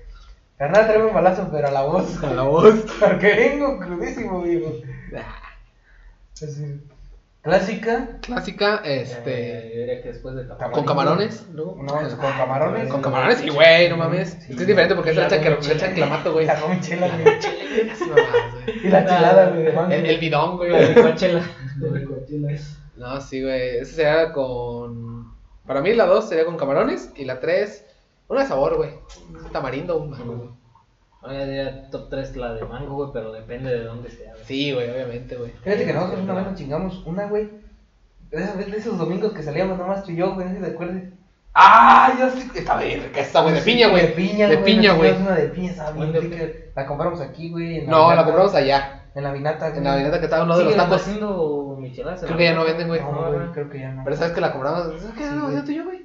Carnal, tráeme un balazo, pero a la voz. A la voz. (laughs) Porque vengo crudísimo, güey. Clásica. Clásica, Eh, este. yo diría que después de Tamarindo. Con camarones. luego. No, es con camarones. Con camarones, sí, güey, no mames. Sí. Es que es diferente porque le la gomichela. echan clamato, güey. La (laughs) güey. Y la chelada, güey, de mango. El, el bidón, güey. La. No, sí, güey. Ese sería con. Para mí la 2 sería con camarones. Y la 3, una de sabor, güey. Un tamarindo un mango, güey. No, yo diría top 3 la de mango, güey, pero depende de dónde sea. güey. Sí, güey, obviamente, güey. Fíjate que nosotros una vez nos chingamos una, güey. De veces de esos domingos que salíamos nomás tú y yo, güey, no sé si te acuerdas. ¡Ah! Ya sí. Estaba bien rica esta, güey. De piña, güey. De piña, De güey. piña, güey. Una de piña, estaba bien ¿Dónde? rica. La compramos aquí, güey. en No, la Vinata. compramos allá. En la vinata. En la avenida que estaba uno de los ¿Siguen tacos. haciendo micheladas? Creo que ya no venden, güey. No, güey, creo que ya no. Pero sabes que la compramos. ¿Qué Sí, güey. tú y yo, güey?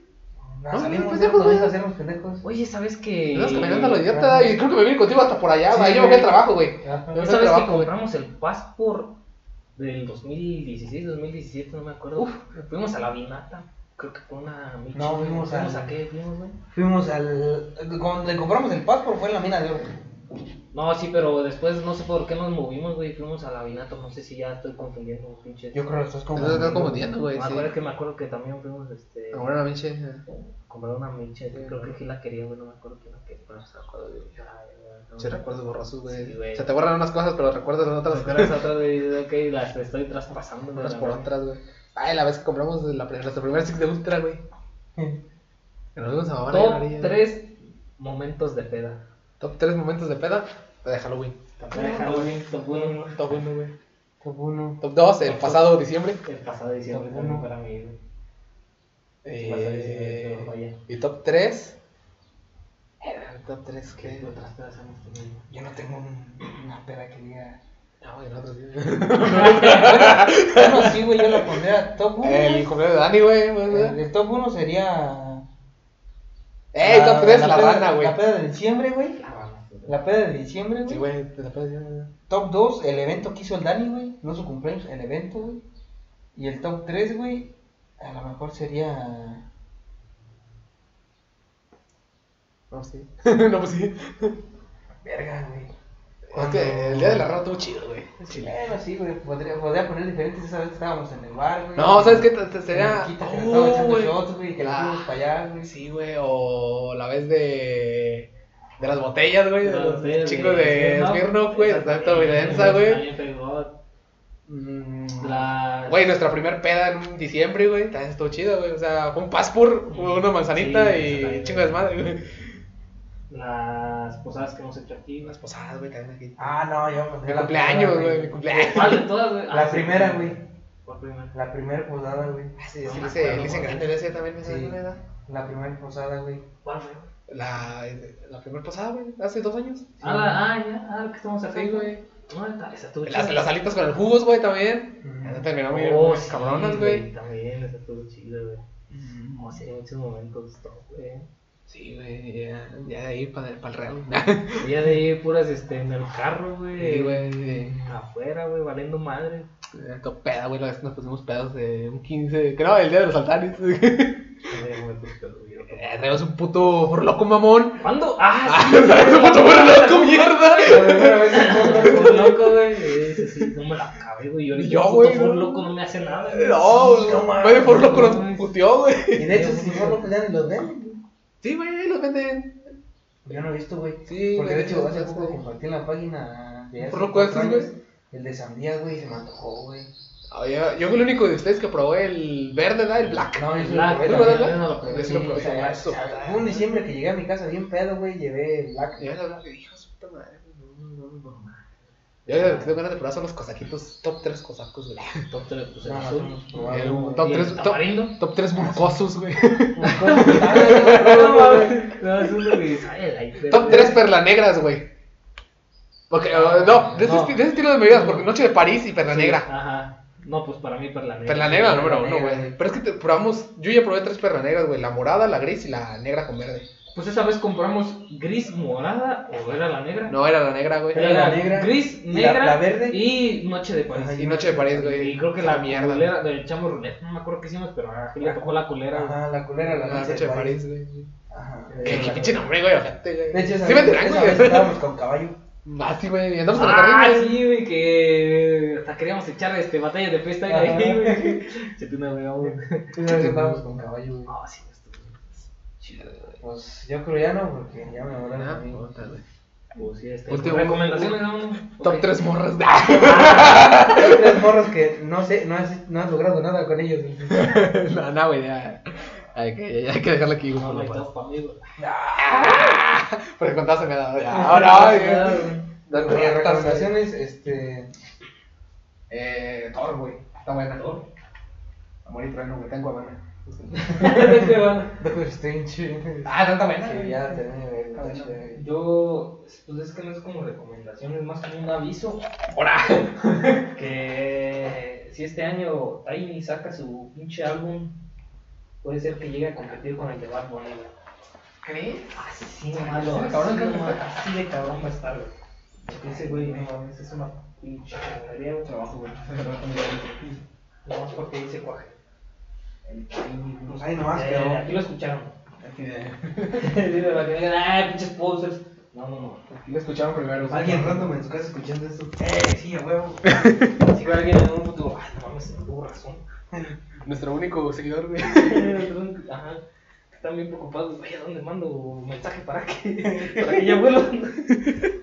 No, salimos, pendejos, güey. güey. Hacemos pendejos. Oye, ¿sabes que...? Estamos caminando a lo idiota. Y creo que me vine contigo hasta por allá, Sí, güey. Yo me fui al trabajo, güey. ¿Sabes que compramos el Passport del 2016, 2017, no me acuerdo? Uf. Fuimos a la Vinata, creo que fue una michi, No, fuimos ¿Fuimos al- a qué? ¿Fuimos, güey? Fuimos al. Cuando le compramos el passport fue en la mina de oro. No, sí, pero después no sé por qué nos movimos, güey, fuimos a la Vinata, no sé si ya estoy confundiendo, pinche. Yo creo que estás confundiendo, güey. me Sí. acuerdo que me acuerdo que también fuimos, este, Ahora la pinche. a comprar una miche, creo que sí la quería, güey, no me acuerdo quién la quería, pero no se acuerdo, güey. No. Sí, recuerdos borrosos, güey. Sí, güey. Se te borran unas cosas, pero recuerdas las otras. Pero esa otra, güey, ok, las estoy traspasando, güey, Unas por otras, güey. Ay, la vez que compramos la, pri- nuestro primer stick de Ultra, güey. (laughs) Que nos a mamar Top. 3 momentos de peda. Top 3 momentos de peda. De Halloween. Top Halloween, top 1. Top 1, güey. Top 1. Top 2, el pasado diciembre. El pasado diciembre Top también uno. para mí, güey. Eh, y top 3. Top 3, ¿Qué ¿qué? otras pedas hemos tenido? Yo no tengo un- una peda que diga. No, güey, nosotros sí. (laughs) Bueno, sí, güey, yo la pondría top 1. El cumpleaños de Dani, güey. El, güey. el top 1 sería. Eh, top 3, la, peda- rana, güey. La peda de diciembre, güey. La. La peda de diciembre, güey. Sí, güey, la puedes decir. Top 2, el evento que hizo el Dani, güey. No su cumpleaños, el evento, güey. Y el top 3, güey. A lo mejor sería. No, sí. (laughs) no, pues sí. Verga, güey. Que el día de la rana estuvo chido, güey. Bueno, sí, güey. Podría, podría poner diferentes. Esa vez estábamos en el bar, güey. No, ¿sabes qué? Te- Sería. Que Oh, echando güey. shots, güey. Que La- nos fuimos para allá, güey. Sí, güey. O la vez de. De las botellas, güey. De los chicos de Smirnoff, güey. De Santa Evidencia, güey. Mm, La- Güey, nuestra primer peda en diciembre, güey. También estuvo chido, güey. O sea, fue un paspur, una manzanita Sí, y exactamente. chingo de desmadre, güey. Las posadas que hemos hecho aquí, güey. Las posadas, güey, también aquí. Ah, no, yo Mi pondría la cumpleaños, primera, güey, mi cumpleaños. ¿Cuál de todas, güey? La Ah, sí, primera, güey. ¿Cuál primera? La primera posada, güey. Ah, sí, sí, me le güey. grande, hice también esa Sí. edad. La primera posada, güey. ¿Cuál fue? La, la primera posada, güey, hace dos años. Ah, la, ah, ya, ah, que estamos. Sí, güey. No, esta- esa Las, las alitas con el jugos, güey, también. Ujú. Ya terminó muy, Oh, sí, cabronas, güey. También, esa estuvo chida, güey. No sé, muchos momentos top, güey. Sí, güey, ya, ya de ahí para el real. Y ya de ahí puras este, en el carro, güey. Sí, güey. Afuera, güey, valiendo madre. Todo peda, güey, la vez que nos pusimos pedos de un 15, creo, el día de los altares. Eh, pues, pero, Eh, Traemos un puto loco mamón. ¿Cuándo? ¡Ah, Ah, sí! traemos un puto loco, mierda. La primera vez en todo, Por loco, güey. Ese sí, no me la acabé, güey. Yo, Yo, yo, güey, güey. no. loco no me hace nada, güey. No, Sí, no no, güey, por loco no nos puteó, güey. Y de hecho, si no lo ya ni los ven. Sí, güey, los venden. Yo no he visto, güey. Sí, Porque de güey, hecho, hace poco compartí en la página de ¿Por años, El de sandía, güey, se me antojó, güey. Ah, yo fui el único de ustedes que probó el verde, ¿verdad? El black. No, sí Black, probé no lo probé. Sí lo probé. o sea, Eso. un diciembre que llegué a mi casa bien pedo, güey, llevé el black. Ya la black, hijo de su puta madre. No, no, no, no. Yo ya tengo ganas de probar son los cosaquitos, top 3 cosacos, güey. Top tres, pues, el No, azul. no, El no, top ¿Y el 3, top, top 3 burcosos, güey. Que Top 3 perla negras, güey. Porque, uh, no, de ese, de ese estilo de bebidas, porque Noche de París y perla Sí, negra. Ajá. No, pues para mí perla negra. Perla negra, número perla uno, güey. Pero es que te- probamos, yo ya probé tres perlas negras, güey. La morada, la gris y la negra con verde. Pues esa vez compramos gris morada o era la negra. No, era la negra, güey. Era la negra. Gris, ¿Y la- negra la verde? y noche de París. Ajá, Y Noche de París, güey. Y creo que la mierda. culera del chamo ruleta, no me acuerdo qué hicimos, pero a le tocó la culera. Ajá, la culera, la La noche Noche de París, güey. Ajá. Qué qué pinche nombre, güey, ojete, güey. De hecho, esa ¿Sí esa vez güey? estábamos con caballo. Ah, sí, güey. Andamos la Ah, carrera, güey. sí, güey, que hasta queríamos echar este, batallas de freestyle ahí, güey. (laughs) Se te una güey, estábamos con caballo, güey. Ah, sí, esto, güey. Chido, güey. Pues yo creo ya no, porque ya me hablaron Ah, conmigo. puta, güey. Pues sí, este. Último- recomendaciones, ¿no? Top Ok. 3 morras. Hay tres morros que no sé, no has, no has logrado nada con ellos. no, no, güey, ya. Hay que, hay que dejarla aquí. No, por no top mí. Ah, Porque contaste me ha dado. Ya, ahora, güey. Mis recomendaciones, este. Eh, Thor, güey. Está buena. Thor. Amor y trueno, güey. Tengo. Qué bueno. Doctor (laughs) Strange. Ah, está buena. Sí, ya Está. Yo, pues es que no es como recomendación, es más como un aviso. Ahora. (laughs) Que si este año Tiny saca su pinche álbum, puede ser que llegue a competir con el de Bad Bunny. ¿Crees? Así sí, malo, Así de así, cabrón, no, cabrón. así de cabrón va a estar, güey. Porque Ese güey, no mames, es una pinche. Trabajo, güey. No más porque dice cuaje. Pues ahí nomás Eh, quedó. Aquí lo escucharon. Aquí de- (laughs) Dile para que digan, ah, pinches posers. No, no, no. aquí lo escucharon primero. Alguien random en su casa escuchando esto. Eh, sí, a huevo. (laughs) Si ve alguien en un futuro, ay, no mames, tuvo razón. (laughs) Nuestro único seguidor, güey. Ajá. Están bien preocupados, güey, ¿a dónde mando mensaje para que, para que ya vuelvan?